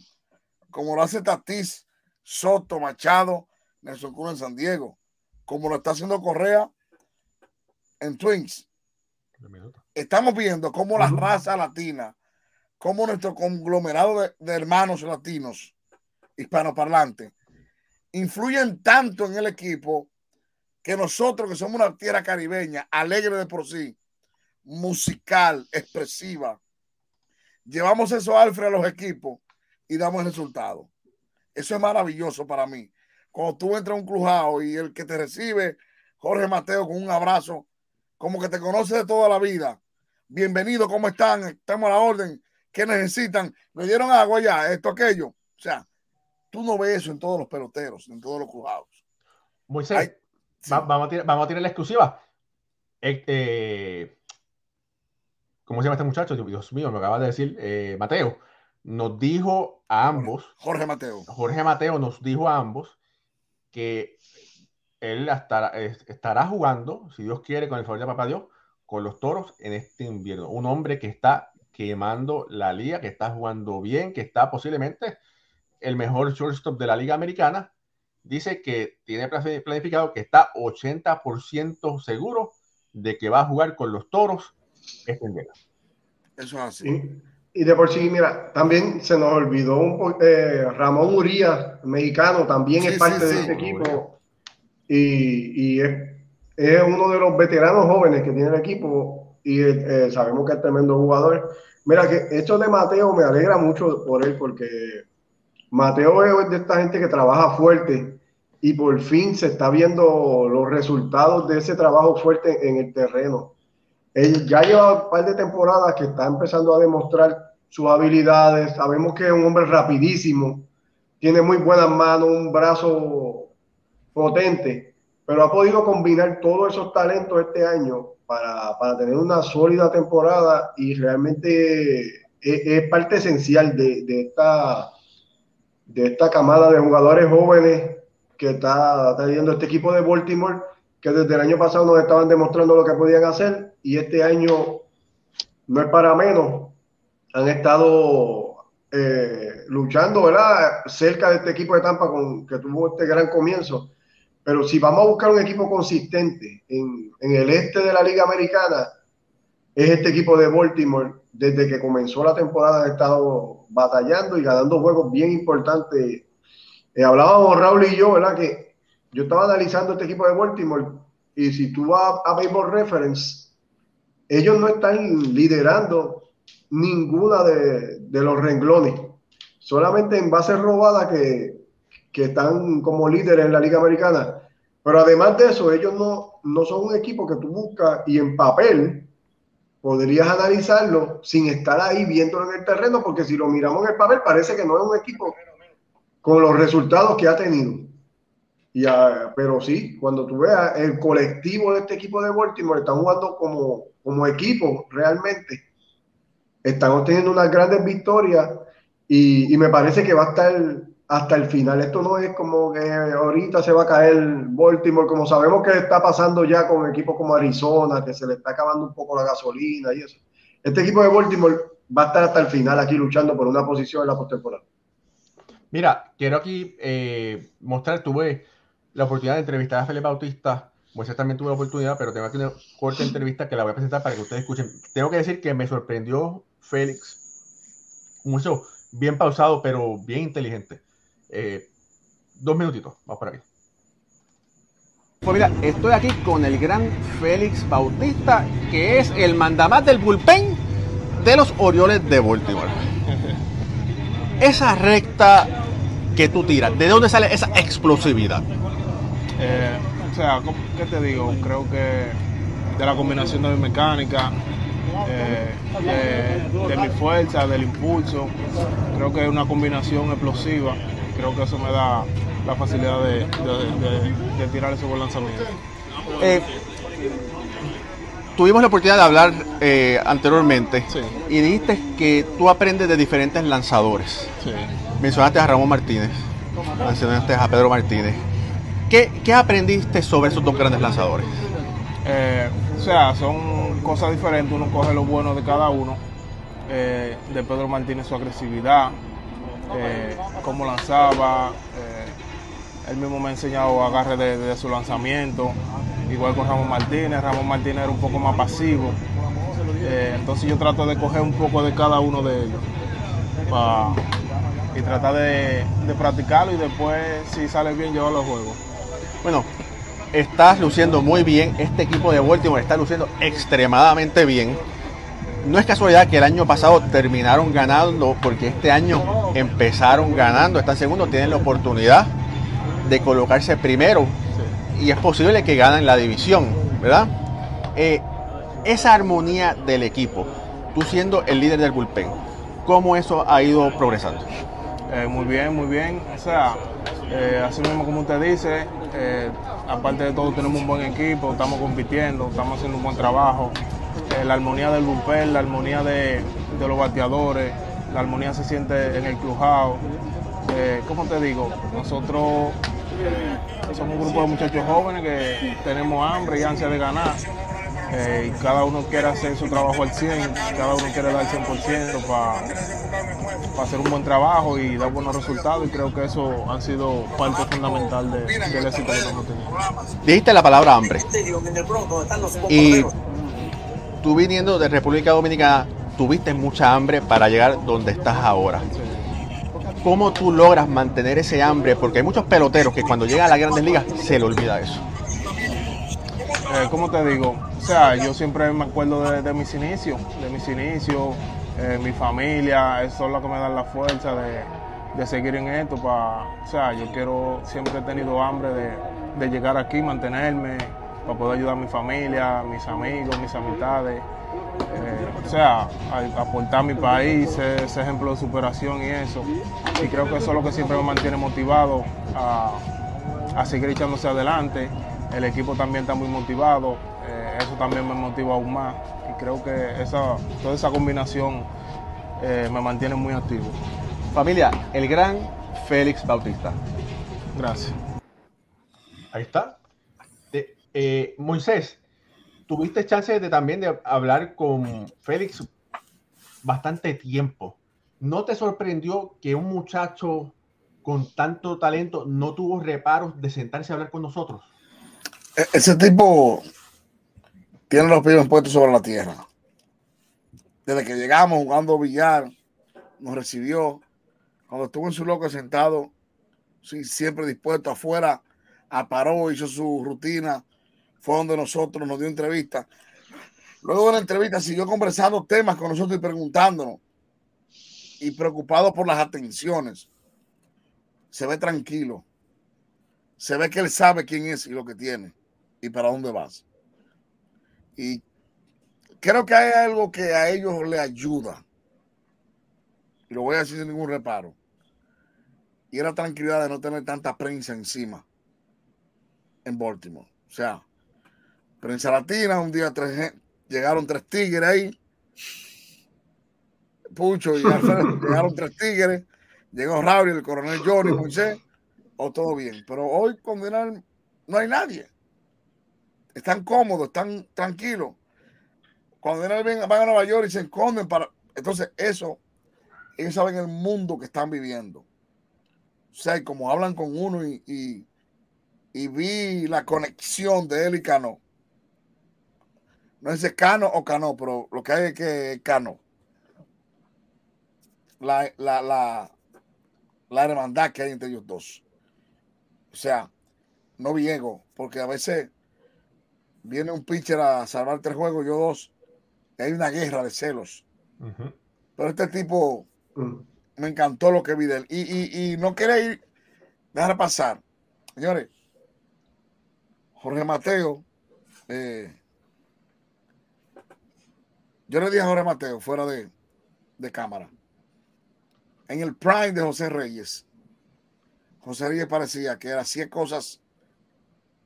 como lo hace Tatis, Soto, Machado, Nelson Cruz en San Diego, como lo está haciendo Correa en Twins. Estamos viendo cómo la raza latina, cómo nuestro conglomerado de, de hermanos latinos, hispanoparlantes, influyen tanto en el equipo que nosotros que somos una tierra caribeña, alegre de por sí, musical, expresiva, llevamos eso, Alfred, a los equipos y damos el resultado. Eso es maravilloso para mí. Cuando tú entras a un crujado y el que te recibe, Jorge Mateo, con un abrazo, como que te conoce de toda la vida. Bienvenido, ¿cómo están? Estamos a la orden. ¿Qué necesitan? ¿Me dieron agua ya? Esto, aquello. O sea, tú no ves eso en todos los peloteros, en todos los cruzados. Moisés, Hay, sí. va, vamos, a tirar, vamos a tirar la exclusiva. Eh, eh, ¿Cómo se llama este muchacho? Dios mío, me acaba de decir. Eh, Mateo. Nos dijo a ambos. Jorge Mateo. Jorge Mateo nos dijo a ambos que él estará, estará jugando, si Dios quiere, con el favor de Papá Dios, con los toros en este invierno. Un hombre que está quemando la liga, que está jugando bien, que está posiblemente el mejor shortstop de la liga americana. Dice que tiene planificado que está 80% seguro de que va a jugar con los toros este invierno. Eso es así. Sí. Y de por sí, mira, también se nos olvidó un eh, Ramón Urias, mexicano, también sí, es parte sí, de este equipo y, y es, es, uno de los veteranos jóvenes que tiene el equipo y eh, sabemos que es tremendo jugador. Mira, que esto de Mateo me alegra mucho por él porque Mateo es de esta gente que trabaja fuerte y por fin se está viendo los resultados de ese trabajo fuerte en el terreno. Él ya lleva un par de temporadas que está empezando a demostrar sus habilidades. Sabemos que es un hombre rapidísimo, tiene muy buenas manos, un brazo potente, pero ha podido combinar todos esos talentos este año para, para tener una sólida temporada y realmente es, parte esencial de, de, esta, de esta camada de jugadores jóvenes que está teniendo este equipo de Baltimore, que desde el año pasado nos estaban demostrando lo que podían hacer y este año no es para menos. Han estado eh, luchando, ¿verdad? Cerca de este equipo de Tampa con, que tuvo este gran comienzo. Pero si vamos a buscar un equipo consistente en, en, el este de la Liga Americana, es este equipo de Baltimore. Desde que comenzó la temporada han estado batallando y ganando juegos bien importantes. Eh, hablábamos Raúl y yo, ¿verdad? Que yo estaba analizando este equipo de Baltimore y si tú vas a, Baseball Reference, ellos no están liderando ninguna de, de los renglones. Solamente en bases robadas que, que están como líderes en la Liga Americana. Pero además de eso, ellos no, no son un equipo que tú buscas y en papel podrías analizarlo sin estar ahí viéndolo en el terreno, porque si lo miramos en el papel parece que no es un equipo con los resultados que ha tenido. Y, uh, pero sí, cuando tú veas el colectivo de este equipo de Baltimore, están jugando como, como equipo realmente. Están obteniendo unas grandes victorias y, y me parece que va a estar hasta el final. Esto no es como que ahorita se va a caer Baltimore, como sabemos que está pasando ya con equipos como Arizona, que se le está acabando un poco la gasolina y eso. Este equipo de Baltimore va a estar hasta el final aquí luchando por una posición en la postemporada. Mira, quiero aquí eh, mostrar, tuve la oportunidad de entrevistar a Felipe Bautista, Moisés también tuve la oportunidad, pero tengo aquí una corta entrevista que la voy a presentar para que ustedes escuchen. Tengo que decir que me sorprendió Félix, mucho bien pausado, pero bien inteligente. Eh, dos minutitos, vamos por aquí. Pues mira, estoy aquí con el gran Félix Bautista, que es el mandamás del bullpen de los Orioles de Baltimore. Esa recta que tú tiras? ¿De dónde sale esa explosividad? Eh, o sea, ¿qué te digo? Creo que de la combinación de mi mecánica, eh, de, mi fuerza, del impulso, creo que es una combinación explosiva. Creo que eso me da la facilidad de, tirar ese buen lanzamiento. Eh, tuvimos la oportunidad de hablar anteriormente y dijiste que tú aprendes de diferentes lanzadores. Mencionaste a Ramón Martínez, mencionaste a Pedro Martínez. ¿Qué, aprendiste sobre esos dos grandes lanzadores? Eh, o sea, son cosas diferentes, uno coge lo bueno de cada uno. Eh, de Pedro Martínez su agresividad, eh, cómo lanzaba, él mismo me ha enseñado agarre de, su lanzamiento, igual con Ramón Martínez, Ramón Martínez era un poco más pasivo, entonces yo trato de coger un poco de cada uno de ellos y tratar de, practicarlo y después si sale bien llevarlo a juego. Bueno, estás luciendo muy bien. Este equipo de Baltimore está luciendo extremadamente bien. No es casualidad que el año pasado terminaron ganando, porque este año empezaron ganando, están segundo, tienen la oportunidad de colocarse primero y es posible que ganen la división, ¿verdad? Eh, esa armonía del equipo, tú siendo el líder del bullpen, ¿cómo eso ha ido progresando? Eh, muy bien, muy bien. O sea, eh, así mismo como usted dice, aparte de todo tenemos un buen equipo, estamos compitiendo, estamos haciendo un buen trabajo. La armonía del bullpen, la armonía de, los bateadores, la armonía se siente en el crujado. ¿Cómo te digo? Nosotros somos un grupo de muchachos jóvenes que tenemos hambre y ansia de ganar. y cada uno quiere hacer su trabajo al 100, cada uno quiere dar el 100% para para hacer un buen trabajo y dar buenos resultados y creo que eso ha sido parte fundamental de, del éxito que hemos tenido. Dijiste la palabra hambre. Y tú viniendo de República Dominicana, tuviste mucha hambre para llegar donde estás ahora. ¿Cómo tú logras mantener ese hambre? Porque hay muchos peloteros que cuando llegan a las grandes ligas se le olvida eso. Eh, ¿Cómo te digo? O sea, yo siempre me acuerdo de, de mis inicios, de mis inicios, eh, mi familia, eso es lo que me da la fuerza de, seguir en esto. o sea, yo quiero, siempre he tenido hambre de, llegar aquí, mantenerme, para poder ayudar a mi familia, mis amigos, mis amistades. Eh, o sea, aportar a mi país, ese, ejemplo de superación y eso. Y creo que eso es lo que siempre me mantiene motivado a, seguir echándose adelante. El equipo también está muy motivado, eh, eso también me motiva aún más creo que esa, toda esa combinación eh, me mantiene muy activo. Familia, el gran Félix Bautista. Gracias. Ahí está. Eh, Moisés, tuviste chance de también de hablar con Félix bastante tiempo. ¿No te sorprendió que un muchacho con tanto talento no tuvo reparos de sentarse a hablar con nosotros? E-, ese tipo tiene los pies puestos sobre la tierra. Desde que llegamos jugando billar, nos recibió. Cuando estuvo en su loco sentado, siempre dispuesto afuera, aparó, hizo su rutina, fue donde nosotros nos dio entrevista. Luego de la entrevista siguió conversando temas con nosotros y preguntándonos y preocupado por las atenciones. Se ve tranquilo. Se ve que él sabe quién es y lo que tiene y para dónde vas. Y creo que hay algo que a ellos le ayuda. Y lo voy a decir sin ningún reparo. Y era tranquilidad de no tener tanta prensa encima en Baltimore. O sea, prensa latina, un día tres, llegaron tres tigres ahí. Pucho y Alfredo, llegaron tres tigres. Llegó Raúl, el coronel Johnny, Moisés. O todo bien. Pero hoy con no hay nadie están cómodos, están tranquilos. Cuando van a Nueva York y se esconden para. Entonces, eso, ellos saben el mundo que están viviendo. O sea, como hablan con uno y, y, vi la conexión de él y Cano. No es Cano o Cano, pero lo que hay es que Cano. La, la, la, la hermandad que hay entre ellos dos. O sea, no viego, porque a veces viene un pitcher a salvar tres juegos, yo dos, y hay una guerra de celos. Pero este tipo mm. me encantó lo que vi de él. Y, no quiere ir, Déjame pasar. Señores, Jorge Mateo, eh, yo le dije a Jorge Mateo fuera de, de cámara, en el prime de José Reyes, José Reyes parecía que hacía cosas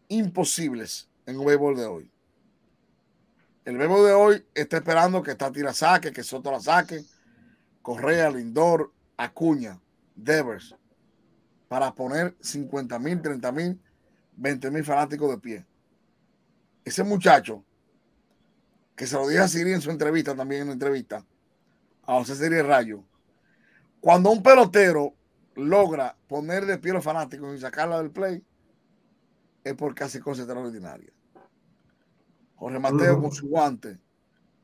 imposibles en el béisbol de hoy. El béisbol de hoy está esperando que Tati saque, que Soto la saque, Correa, Lindor, Acuña, Devers, para poner 50 mil, 30 mil, 20 mil fanáticos de pie. Ese muchacho, que se lo dije a Siri en su entrevista, también en una entrevista, a José Siri Rayo, cuando un pelotero logra poner de pie a los fanáticos y sacarla del play, es porque hace cosas extraordinarias. Jorge Mateo con su guante,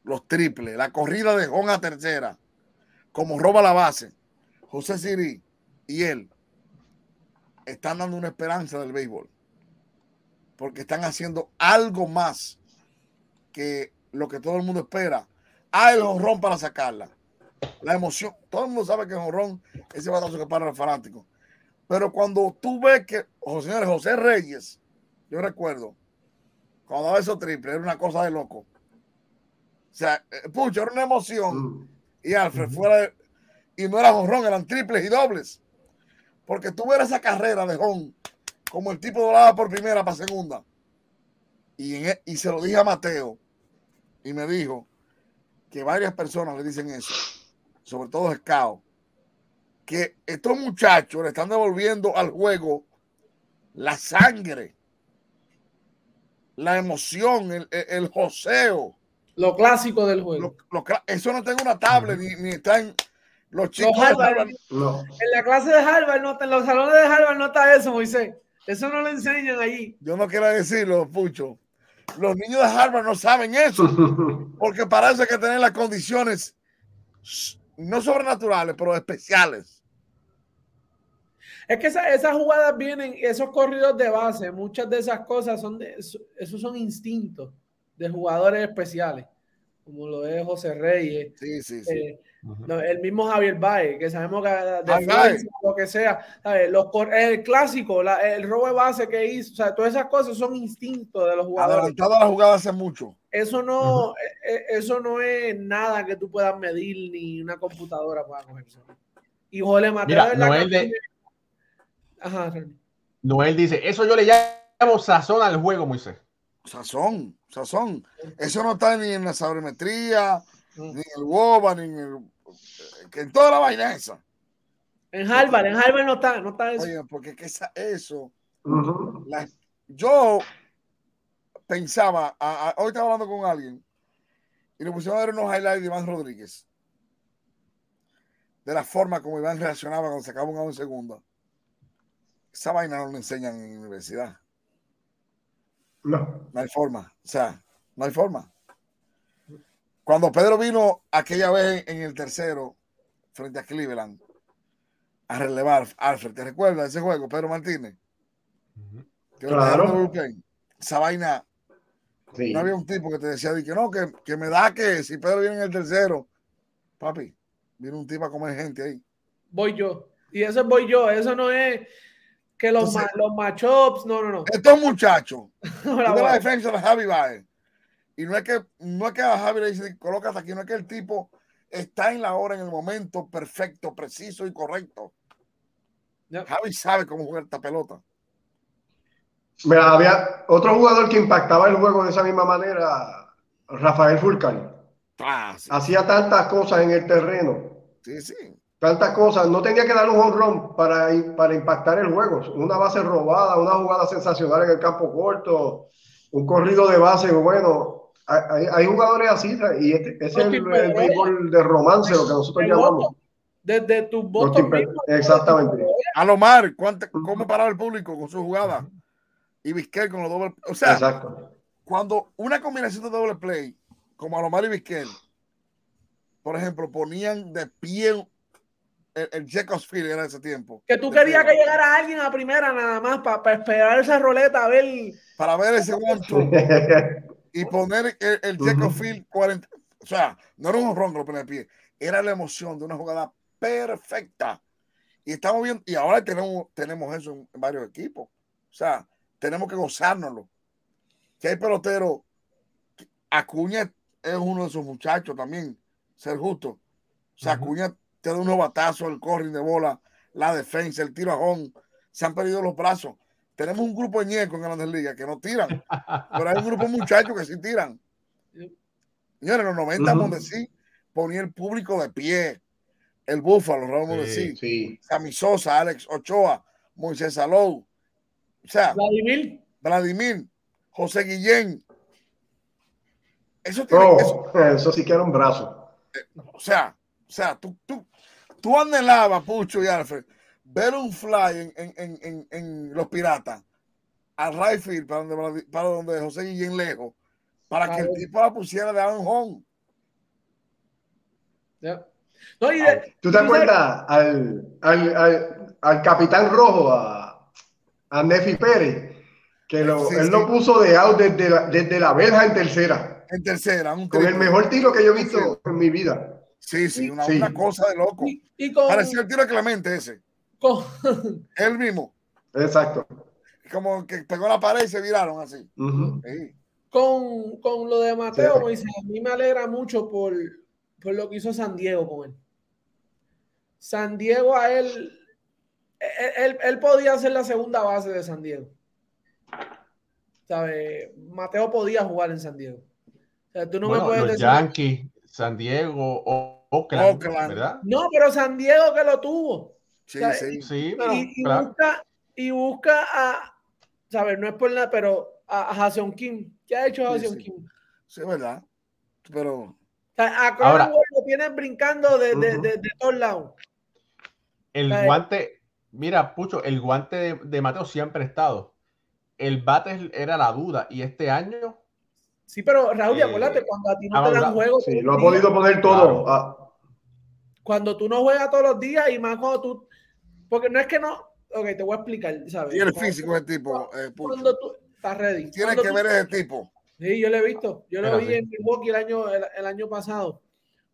los triples, la corrida de Jon a tercera, como roba la base, José Siri y él están dando una esperanza del béisbol. Porque están haciendo algo más que lo que todo el mundo espera. Ah, el honrón para sacarla la emoción. Todo el mundo sabe que Jorrón ese batazo que para el fanático. Pero cuando tú ves que, oh, señores, José Reyes, yo recuerdo, cuando daba esos triples, era una cosa de loco. O sea, eh, pucho, era una emoción. Y Alfred fuera y no era jonrón, eran triples y dobles. Porque tú ves esa carrera de Jon, como el tipo volaba por primera para segunda. Y, e, y se lo dije a Mateo. Y me dijo que varias personas le dicen eso sobre todo Escao, que estos muchachos le están devolviendo al juego la sangre, la emoción, el, joseo. Lo clásico del juego. eso no tengo una tablet ni, ni está en los chicos. En la clase de Harvard, no, en los salones de Harvard no está eso, Moisés. Eso no lo enseñan allí. Yo no quiero decirlo, Pucho. Los niños de Harvard no saben eso, porque parece que tener las condiciones no sobrenaturales, pero especiales. Es que esas jugadas vienen, esos corridos de base, muchas de esas cosas son de, esos son instintos de jugadores especiales, como lo es José Reyes. Sí, sí, sí. Eh, el mismo Javier Baez, que sabemos que de lo que sea, Los, el clásico, el robo de base que hizo, o sea, todas esas cosas son instintos de los jugadores. Adelantado la jugada hace mucho. Eso no, e, e, eso no es nada que tú puedas medir ni una computadora pueda coger. Y Jole Mateo Noel, Noel dice, eso yo le llamo sazón al juego, Moisés. Sazón, sazón. Eso no está ni en la sabermetría, ni en el WOBA, ni en el... Que en toda la vaina esa. En Harvard, en Harvard no está, no está eso. Oye, porque que eso... yo pensaba, hoy estaba hablando con alguien y le pusieron a ver unos highlights de Iván Rodríguez. De la forma como Iván reaccionaba cuando sacaba un a un segundo. Esa vaina no lo enseñan en la universidad. No. No hay forma. O sea, no hay forma. Cuando Pedro vino aquella vez en el tercero frente a Cleveland a relevar Alfred, ¿te recuerdas ese juego, Pedro Martínez? Claro. Esa vaina no había un tipo que te decía que no, que, me da que si Pedro viene en el tercero, papi, viene un tipo a comer gente ahí. Voy yo. Y eso voy yo. Eso no es que los, los matchups, no, no, no. Estos muchachos, de la defensa de Javi Baez. Y no es que, no es que a Javi le dice, colócate aquí, no es que el tipo está en la hora, en el momento perfecto, preciso y correcto. Javi sabe cómo jugar esta pelota. Mira, había otro jugador que impactaba el juego de esa misma manera, Rafael Fulcan. Ah, Hacía tantas cosas en el terreno. Sí, sí. Tantas cosas. No tenía que dar un honrón para, para impactar el juego. Una base robada, una jugada sensacional en el campo corto, un corrido de base bueno. Hay, jugadores así y este, ese es el, béisbol de romance, lo que nosotros llamamos. Desde tu voto. Exactamente. Alomar, ¿cómo paraba el público con su jugada? y Vizquel con los doble. O sea, cuando una combinación de doble play, como Alomar y Vizquel, por ejemplo, ponían de pie el, el Field era ese tiempo. Que tú querías que llegara alguien a primera nada más para esperar esa roleta a ver. Para ver ese guanto y poner el, el Field 40. O sea, no era un ronco lo ponía pie, era la emoción de una jugada perfecta Y estamos viendo, y ahora tenemos, tenemos eso en, varios equipos. O sea, tenemos que gozárnoslo. Que hay peloteros. Acuña es uno de esos muchachos también, ser justo. O sea, Acuña te da unos batazos, el corring de bola, la defensa, el tiro a home. Se han perdido los brazos. Tenemos un grupo de ñecos en Grandes Ligas que no tiran, pero hay un grupo de muchachos que sí tiran. Señores, en los 90 uh -huh. ponía el público de pie. El Búfalo, vamos a decir. Sí. Sammy Sosa, Alex Ochoa, Moisés Salou. O sea, Vladimir. Vladimir, José Guillén. Eso, tiene, Oh, eso, eso sí que era un brazo. o sea, o sea, tú, tú, tú anhelabas, Pucho y Alfred, ver un fly en, en, en, en, en los piratas al right field para donde, para donde José Guillén lejos, para que el tipo la pusiera de Aaron Home. Ya. No, y de- ¿Tú te y de- acuerdas al, al, al, al capitán rojo, a, a Nefi Pérez, que lo- Sí, él sí. lo puso de out desde la, desde la verja en tercera, En tercera, un con el mejor tiro que yo he visto en mi vida? Sí, sí, una, Sí. una cosa de loco. y- y con, Parecía el tiro de Clemente ese. Con- Él mismo. Exacto. Como que pegó la pared y se viraron así. Sí. con, con lo de Mateo, Sí. Moisés, a mí me alegra mucho por, por lo que hizo San Diego con él. San Diego a él, él, él- él podía ser la segunda base de San Diego. ¿Sabe? Mateo podía jugar en San Diego. O sea, tú no Bueno, me puedes los decir. Yankees, San Diego, o- Oakland, Oakland. ¿verdad? No, pero San Diego que lo tuvo. Sí, sí. Sí, pero y, y claro. busca, y busca a, ¿sabes? No es por nada, pero a, a Jason Kim. ¿Qué ha hecho Sí, Jason sí. Kim? Sí, verdad. Pero O sea, a Ahora- lo tienen brincando de, de, de, de todos lados. El guante, mira, Pucho, el guante de, de Mateo siempre ha estado. El bate era la duda y este año, Sí, pero Raúl, Eh, acuérdate, cuando a ti no ah, te dan juegos, Sí, lo ha podido poner todo. Claro. Ah, cuando tú no juegas todos los días y más cuando tú, porque no es que no, ok, te voy a explicar, ¿sabes? tiene físico ese tipo. eh. Cuando tú estás ready. Tiene Cuando que tú- ver ese tipo. Sí, yo lo he visto. Yo lo Pero vi sí. en Milwaukee el año, el, el año pasado.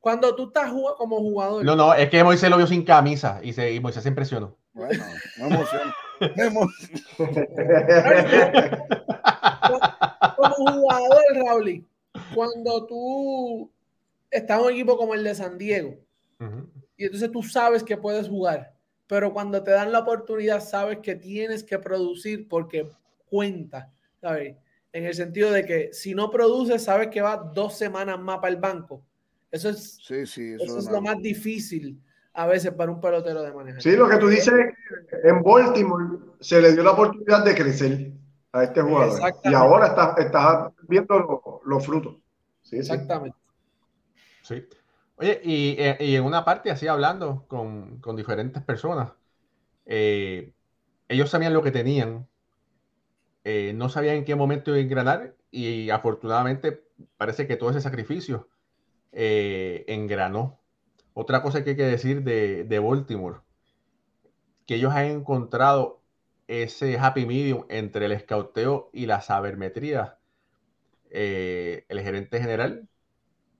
Cuando tú estás jugando como jugador, no, no, es que Moisés lo vio sin camisa y, se, y Moisés se impresionó. Bueno, me emociona. Me emociona. como jugador, Raúl, cuando tú estás en un equipo como el de San Diego, y entonces tú sabes que puedes jugar, pero cuando te dan la oportunidad sabes que tienes que producir porque cuenta, ¿sabes? En el sentido de que si no produces, sabes que va dos semanas más para el banco. Eso es, Sí, sí. Eso, eso es lo más difícil a veces para un pelotero de manejar. Sí, lo que tú dices es que en Baltimore se le dio la oportunidad de crecer a este jugador. Y ahora estás está viendo lo- los frutos. Sí, sí. Exactamente. Sí. Oye, y, eh, y en una parte, así hablando con, con diferentes personas, eh, ellos sabían lo que tenían, eh, no sabían en qué momento engranar, y afortunadamente parece que todo ese sacrificio engranó. Otra cosa que hay que decir de, de Baltimore, que ellos han encontrado ese happy medium entre el escauteo y la sabermetría. El gerente general,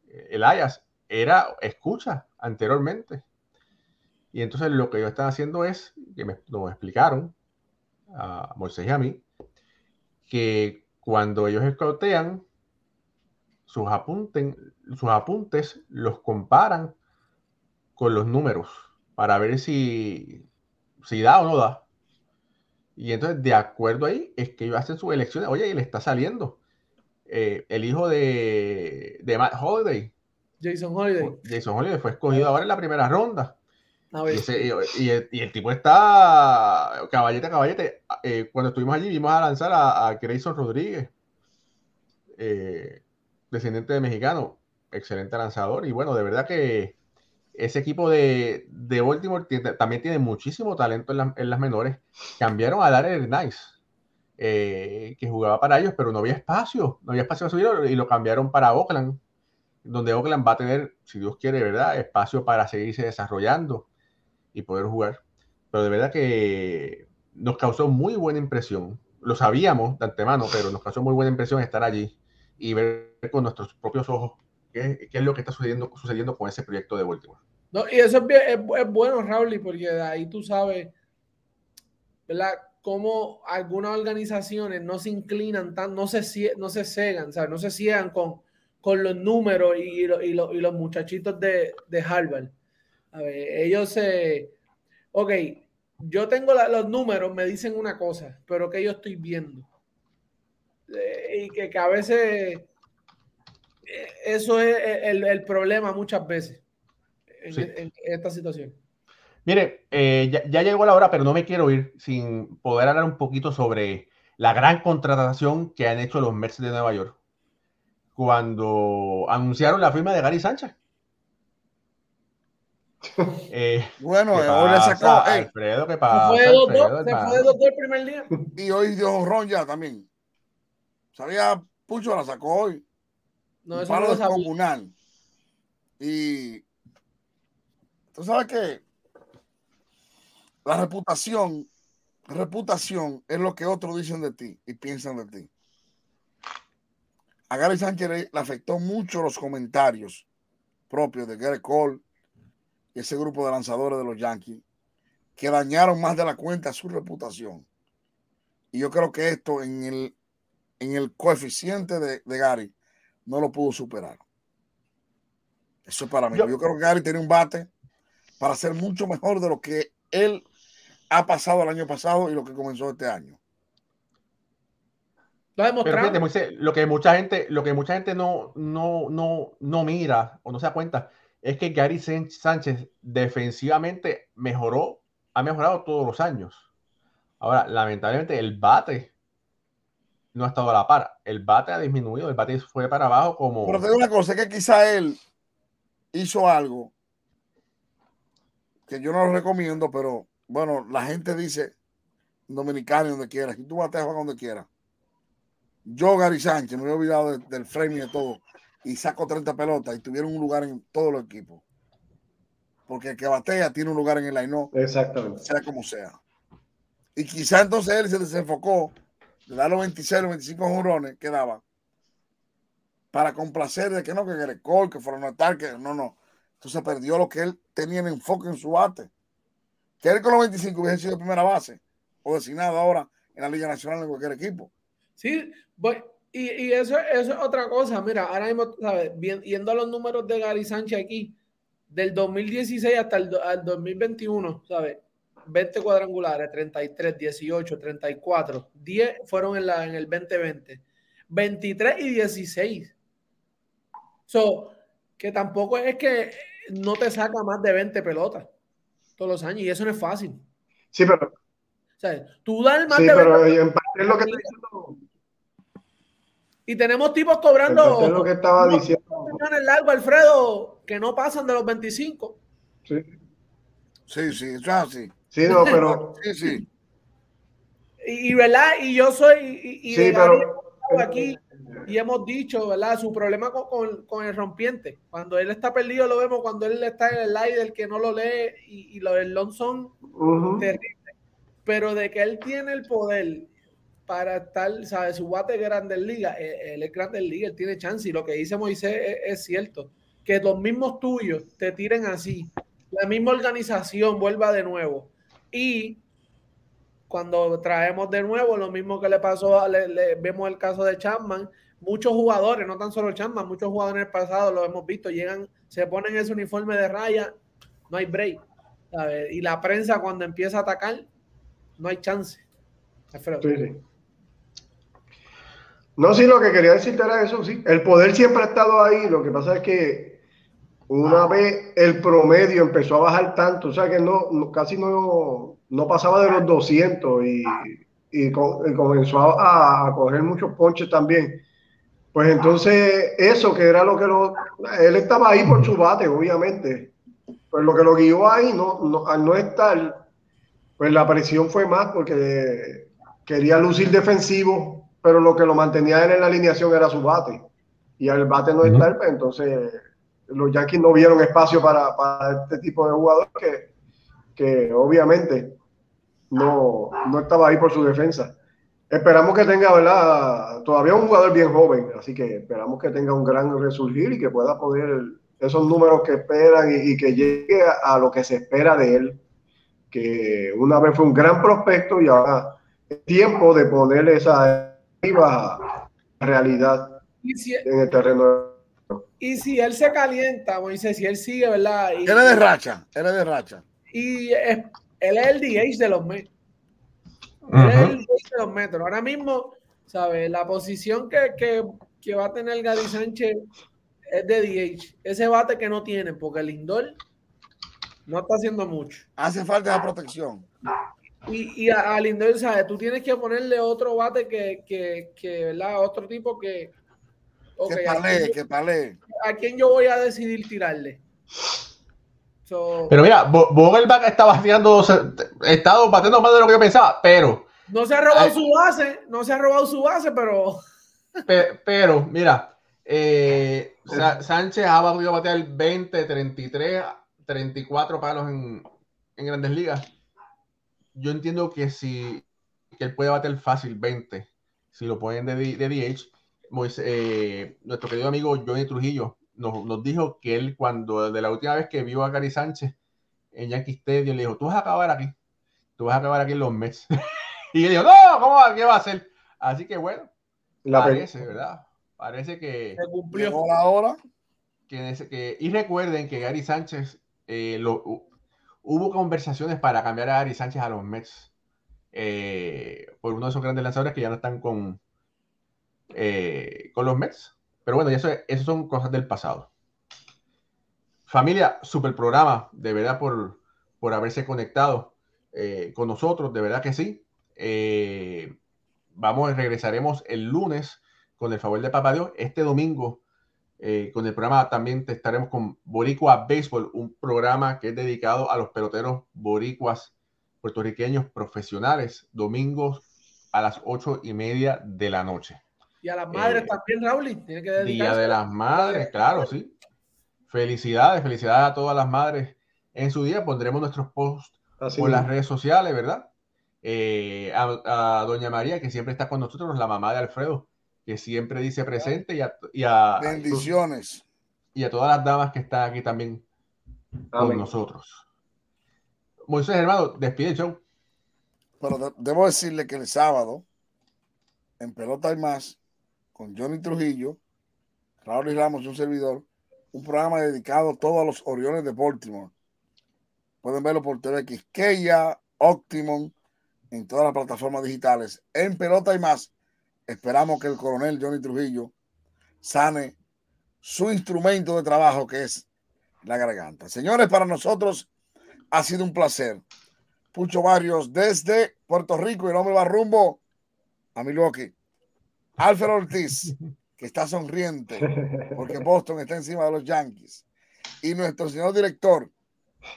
el Ayas, era escucha anteriormente. Y entonces lo que ellos están haciendo es, que me, nos explicaron a Moisés y a mí, que cuando ellos escautean, sus, apunten, sus apuntes los comparan con los números para ver si, si da o no da. Y entonces, de acuerdo ahí, es que ellos hacen sus elecciones. Oye, y le está saliendo. Eh, el hijo de, de Matt Holiday, Jason Holiday. Jason Holiday, fue escogido ahora en la primera ronda. A Y, ver, ese- y- y el, y el tipo está caballete a caballete. Eh, cuando estuvimos allí, vimos a lanzar a, a Grayson Rodríguez, eh, descendiente de mexicano, excelente lanzador. Y bueno, de verdad que ese equipo de, de Baltimore tiene- también tiene muchísimo talento en, la- en las menores. Cambiaron a Darrell Nice, eh, que jugaba para ellos, pero no había espacio, no había espacio a subir y lo cambiaron para Oakland, donde Oakland va a tener, si Dios quiere, ¿verdad?, espacio para seguirse desarrollando y poder jugar. Pero de verdad que nos causó muy buena impresión. Lo sabíamos de antemano, pero nos causó muy buena impresión estar allí y ver con nuestros propios ojos qué, es lo que está sucediendo, sucediendo con ese proyecto de Baltimore. No, y eso es, bueno, Raúl, porque de ahí tú sabes, ¿verdad? Cómo algunas organizaciones no se inclinan tan, no se, no se cegan, ¿sabes? No se ciegan con, con los números y, lo- y, lo- y los muchachitos de, de Harvard. A ver, ellos se. Ok, yo tengo la- los números, me dicen una cosa, pero que yo estoy viendo. Eh, y que, que a veces eh, eso es el, el problema muchas veces en, Sí. en esta situación. Mire, eh, ya, ya llegó la hora, pero no me quiero ir sin poder hablar un poquito sobre la gran contratación que han hecho los Mets de Nueva York cuando anunciaron la firma de Gary Sánchez. Eh, Bueno, ¿qué hoy le sacó, Alfredo? ¿Qué Se pasa, fue de 2-2 Alfredo, se fue de 2-2 el primer día. y hoy dio ron ya también. Sabía, Pucho la sacó hoy. No, eso no palo lo sabía. descomunal. Y tú sabes que la reputación, reputación es lo que otros dicen de ti y piensan de ti. A Gary Sánchez le, afectó mucho los comentarios propios de Gary Cole y ese grupo de lanzadores de los Yankees que dañaron más de la cuenta su reputación. Y yo creo que esto en el, en el coeficiente de, de Gary no lo pudo superar. Eso es para mí. Yo- Yo, creo que Gary tiene un bate para ser mucho mejor de lo que él ha pasado el año pasado y lo que comenzó este año. Lo ha Pero demostrado. fíjate, Moisés, lo que mucha gente, lo que mucha gente no, no, no, no mira o no se da cuenta es que Gary Sánchez defensivamente mejoró, ha mejorado todos los años. Ahora, lamentablemente, el bate no ha estado a la par. El bate ha disminuido, el bate fue para abajo como. Pero te digo una cosa, es que quizá él hizo algo que yo no lo recomiendo, pero bueno, la gente dice dominicano y donde quiera, si tú bateas donde quiera. Yo, Gary Sánchez, me he olvidado de- del framing y de todo, y saco 30 pelotas y tuvieron un lugar en todos los equipos. Porque el que batea tiene un lugar en el line Exactamente. sea como sea. Y quizá entonces él se desenfocó de dar los 26, los 25 jonrones que daba para complacer de que no, que Grecol, que fueron a estar, que no, no. Entonces perdió lo que él tenía en enfoque en su bate. Que él con los 25 hubiese sido primera base o designado ahora en la Liga Nacional en cualquier equipo. Sí, voy- y, y eso, eso es otra cosa. Mira, ahora mismo, ¿sabes? A los números de Gary Sánchez aquí, del 2016 hasta el do- al 2021, ¿sabes? 20 cuadrangulares, 33, 18, 34, 10 fueron en, la, en el 2020, 23 y 16. So, que tampoco es que no te saca más de 20 pelotas todos los años, y eso no es fácil. Sí, pero, O sea, tú das más sí, de 20 pero en parte es lo que, está diciendo- y tenemos tipos parte es lo cobrando que estaba diciendo. largo, Alfredo, que no pasan de los 25. Sí, Sí, sí, eso es así. sí, no, pero Sí, sí. Y, y, verdad, y yo soy, y, y sí, pero aquí, y hemos dicho, ¿verdad? Su problema con, con- con el rompiente. Cuando él está perdido, lo vemos cuando él está en el aire, el que no lo lee, y, y lo del long son ujú, terrible. Pero de que él tiene el poder para estar, ¿sabes? Su bate Grandes Ligas, eh, él es Grandes Ligas, él tiene chance. Y lo que dice Moisés es, cierto. Que los mismos tuyos te tiren así, la misma organización vuelva de nuevo. Y cuando traemos de nuevo lo mismo que le pasó, le- le- vemos el caso de Chapman, muchos jugadores, no tan solo Chapman, muchos jugadores en el pasado lo hemos visto, llegan, se ponen ese uniforme de raya, no hay break. Y la prensa cuando empieza a atacar, no hay chance. No, sí, lo que quería decirte era eso, sí. El poder siempre ha estado ahí. Lo que pasa es que una vez el promedio empezó a bajar tanto, o sea que no, no- casi no, no pasaba de los 200 y, y comenzó a, a coger muchos ponches también. Pues entonces eso que era lo que lo... Él estaba ahí por su bate, obviamente. Pues lo que lo guió ahí, no, no- al no estar, pues la presión fue más porque quería lucir defensivo, pero lo que lo mantenía él en la alineación era su bate. Y al bate no estar, pues entonces los Yankees no vieron espacio para, para este tipo de jugador que, que obviamente no, no estaba ahí por su defensa. Esperamos que tenga, ¿verdad? Todavía un jugador bien joven, así que esperamos que tenga un gran resurgir y que pueda poder esos números que esperan y, que llegue a, lo que se espera de él, que una vez fue un gran prospecto y ahora es tiempo de poner esa viva realidad en el terreno. Y si él se calienta, Moisés, si él sigue, ¿verdad? Y, él es de racha, él es de racha. Y él es el DH de los Mets. Él es el DH de los Metros. Ahora mismo, ¿sabes? La posición que, que, que va a tener Gary Sánchez es de DH. Ese bate que no tiene, porque el Lindor no está haciendo mucho. Hace falta la protección. Y, y a, Lindor, ¿sabes? Tú tienes que ponerle otro bate que, que, que ¿verdad? Otro tipo que. que palé, que palé. ¿A quién yo voy a decidir tirarle? pero mira, Vogelbach estaba haciendo, estado batiendo más de lo que yo pensaba, pero. No se ha robado su base, no se ha robado su base, pero. pero, mira, eh, Sánchez ha podido batear 20, 33, 34 palos en, grandes ligas. Yo entiendo que si que él puede bater fácil 20, si lo ponen de, de DH. Eh, nuestro querido amigo Johnny Trujillo nos, dijo que él, cuando de la última vez que vio a Gary Sánchez en Yankee Stadium, le dijo: Tú vas a acabar aquí, tú vas a acabar aquí en los Mets. y él dijo: No, ¿cómo va? ¿Qué va a hacer? Así que bueno, la parece, ¿verdad? Parece que. Se cumplió. la hora. Que, y recuerden que Gary Sánchez, eh, lo, hubo conversaciones para cambiar a Gary Sánchez a los Mets eh, por uno de esos grandes lanzadores que ya no están con, eh, con los Mets. Pero bueno, eso, eso son cosas del pasado. Familia, super programa, de verdad, por, por haberse conectado con nosotros, de verdad que sí. vamos, regresaremos el lunes con el favor de Papá Dios. Este domingo, eh, con el programa también estaremos con Boricua Baseball, un programa que es dedicado a los peloteros boricuas puertorriqueños profesionales, domingos a las ocho y media de la noche. Y a las madres eh, también, Raúl. Tiene que Día de las madres, claro, sí. Felicidades, felicidades a todas las madres en su día. Pondremos nuestros posts por las redes sociales, ¿verdad? Eh, a, Doña María, que siempre está con nosotros, la mamá de Alfredo, que siempre dice presente y a, bendiciones y a todas las damas que están aquí también con nosotros. Moisés hermano, despide el show. Pero debo decirle que el sábado en Pelota y más con Johnny Trujillo, Raúl y Ramos y un servidor, un programa dedicado todo a los Orioles de Baltimore. Pueden verlo por TV Quisqueya, Optimum, en todas las plataformas digitales. En Pelota y más Esperamos que el coronel Johnny Trujillo sane su instrumento de trabajo que es la garganta. Señores, para nosotros ha sido un placer. Pucho Barrios desde Puerto Rico y el hombre va rumbo a Milwaukee. Alfred Ortiz, que está sonriente porque Boston está encima de los Yankees. Y nuestro señor director,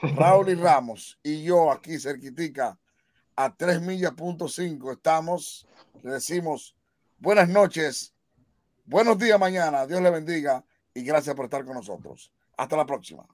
Raúl y Ramos, y yo aquí cerquitica a 3 millas punto 5 estamos, le decimos buenas noches, buenos días mañana, Dios le bendiga y gracias por estar con nosotros. Hasta la próxima.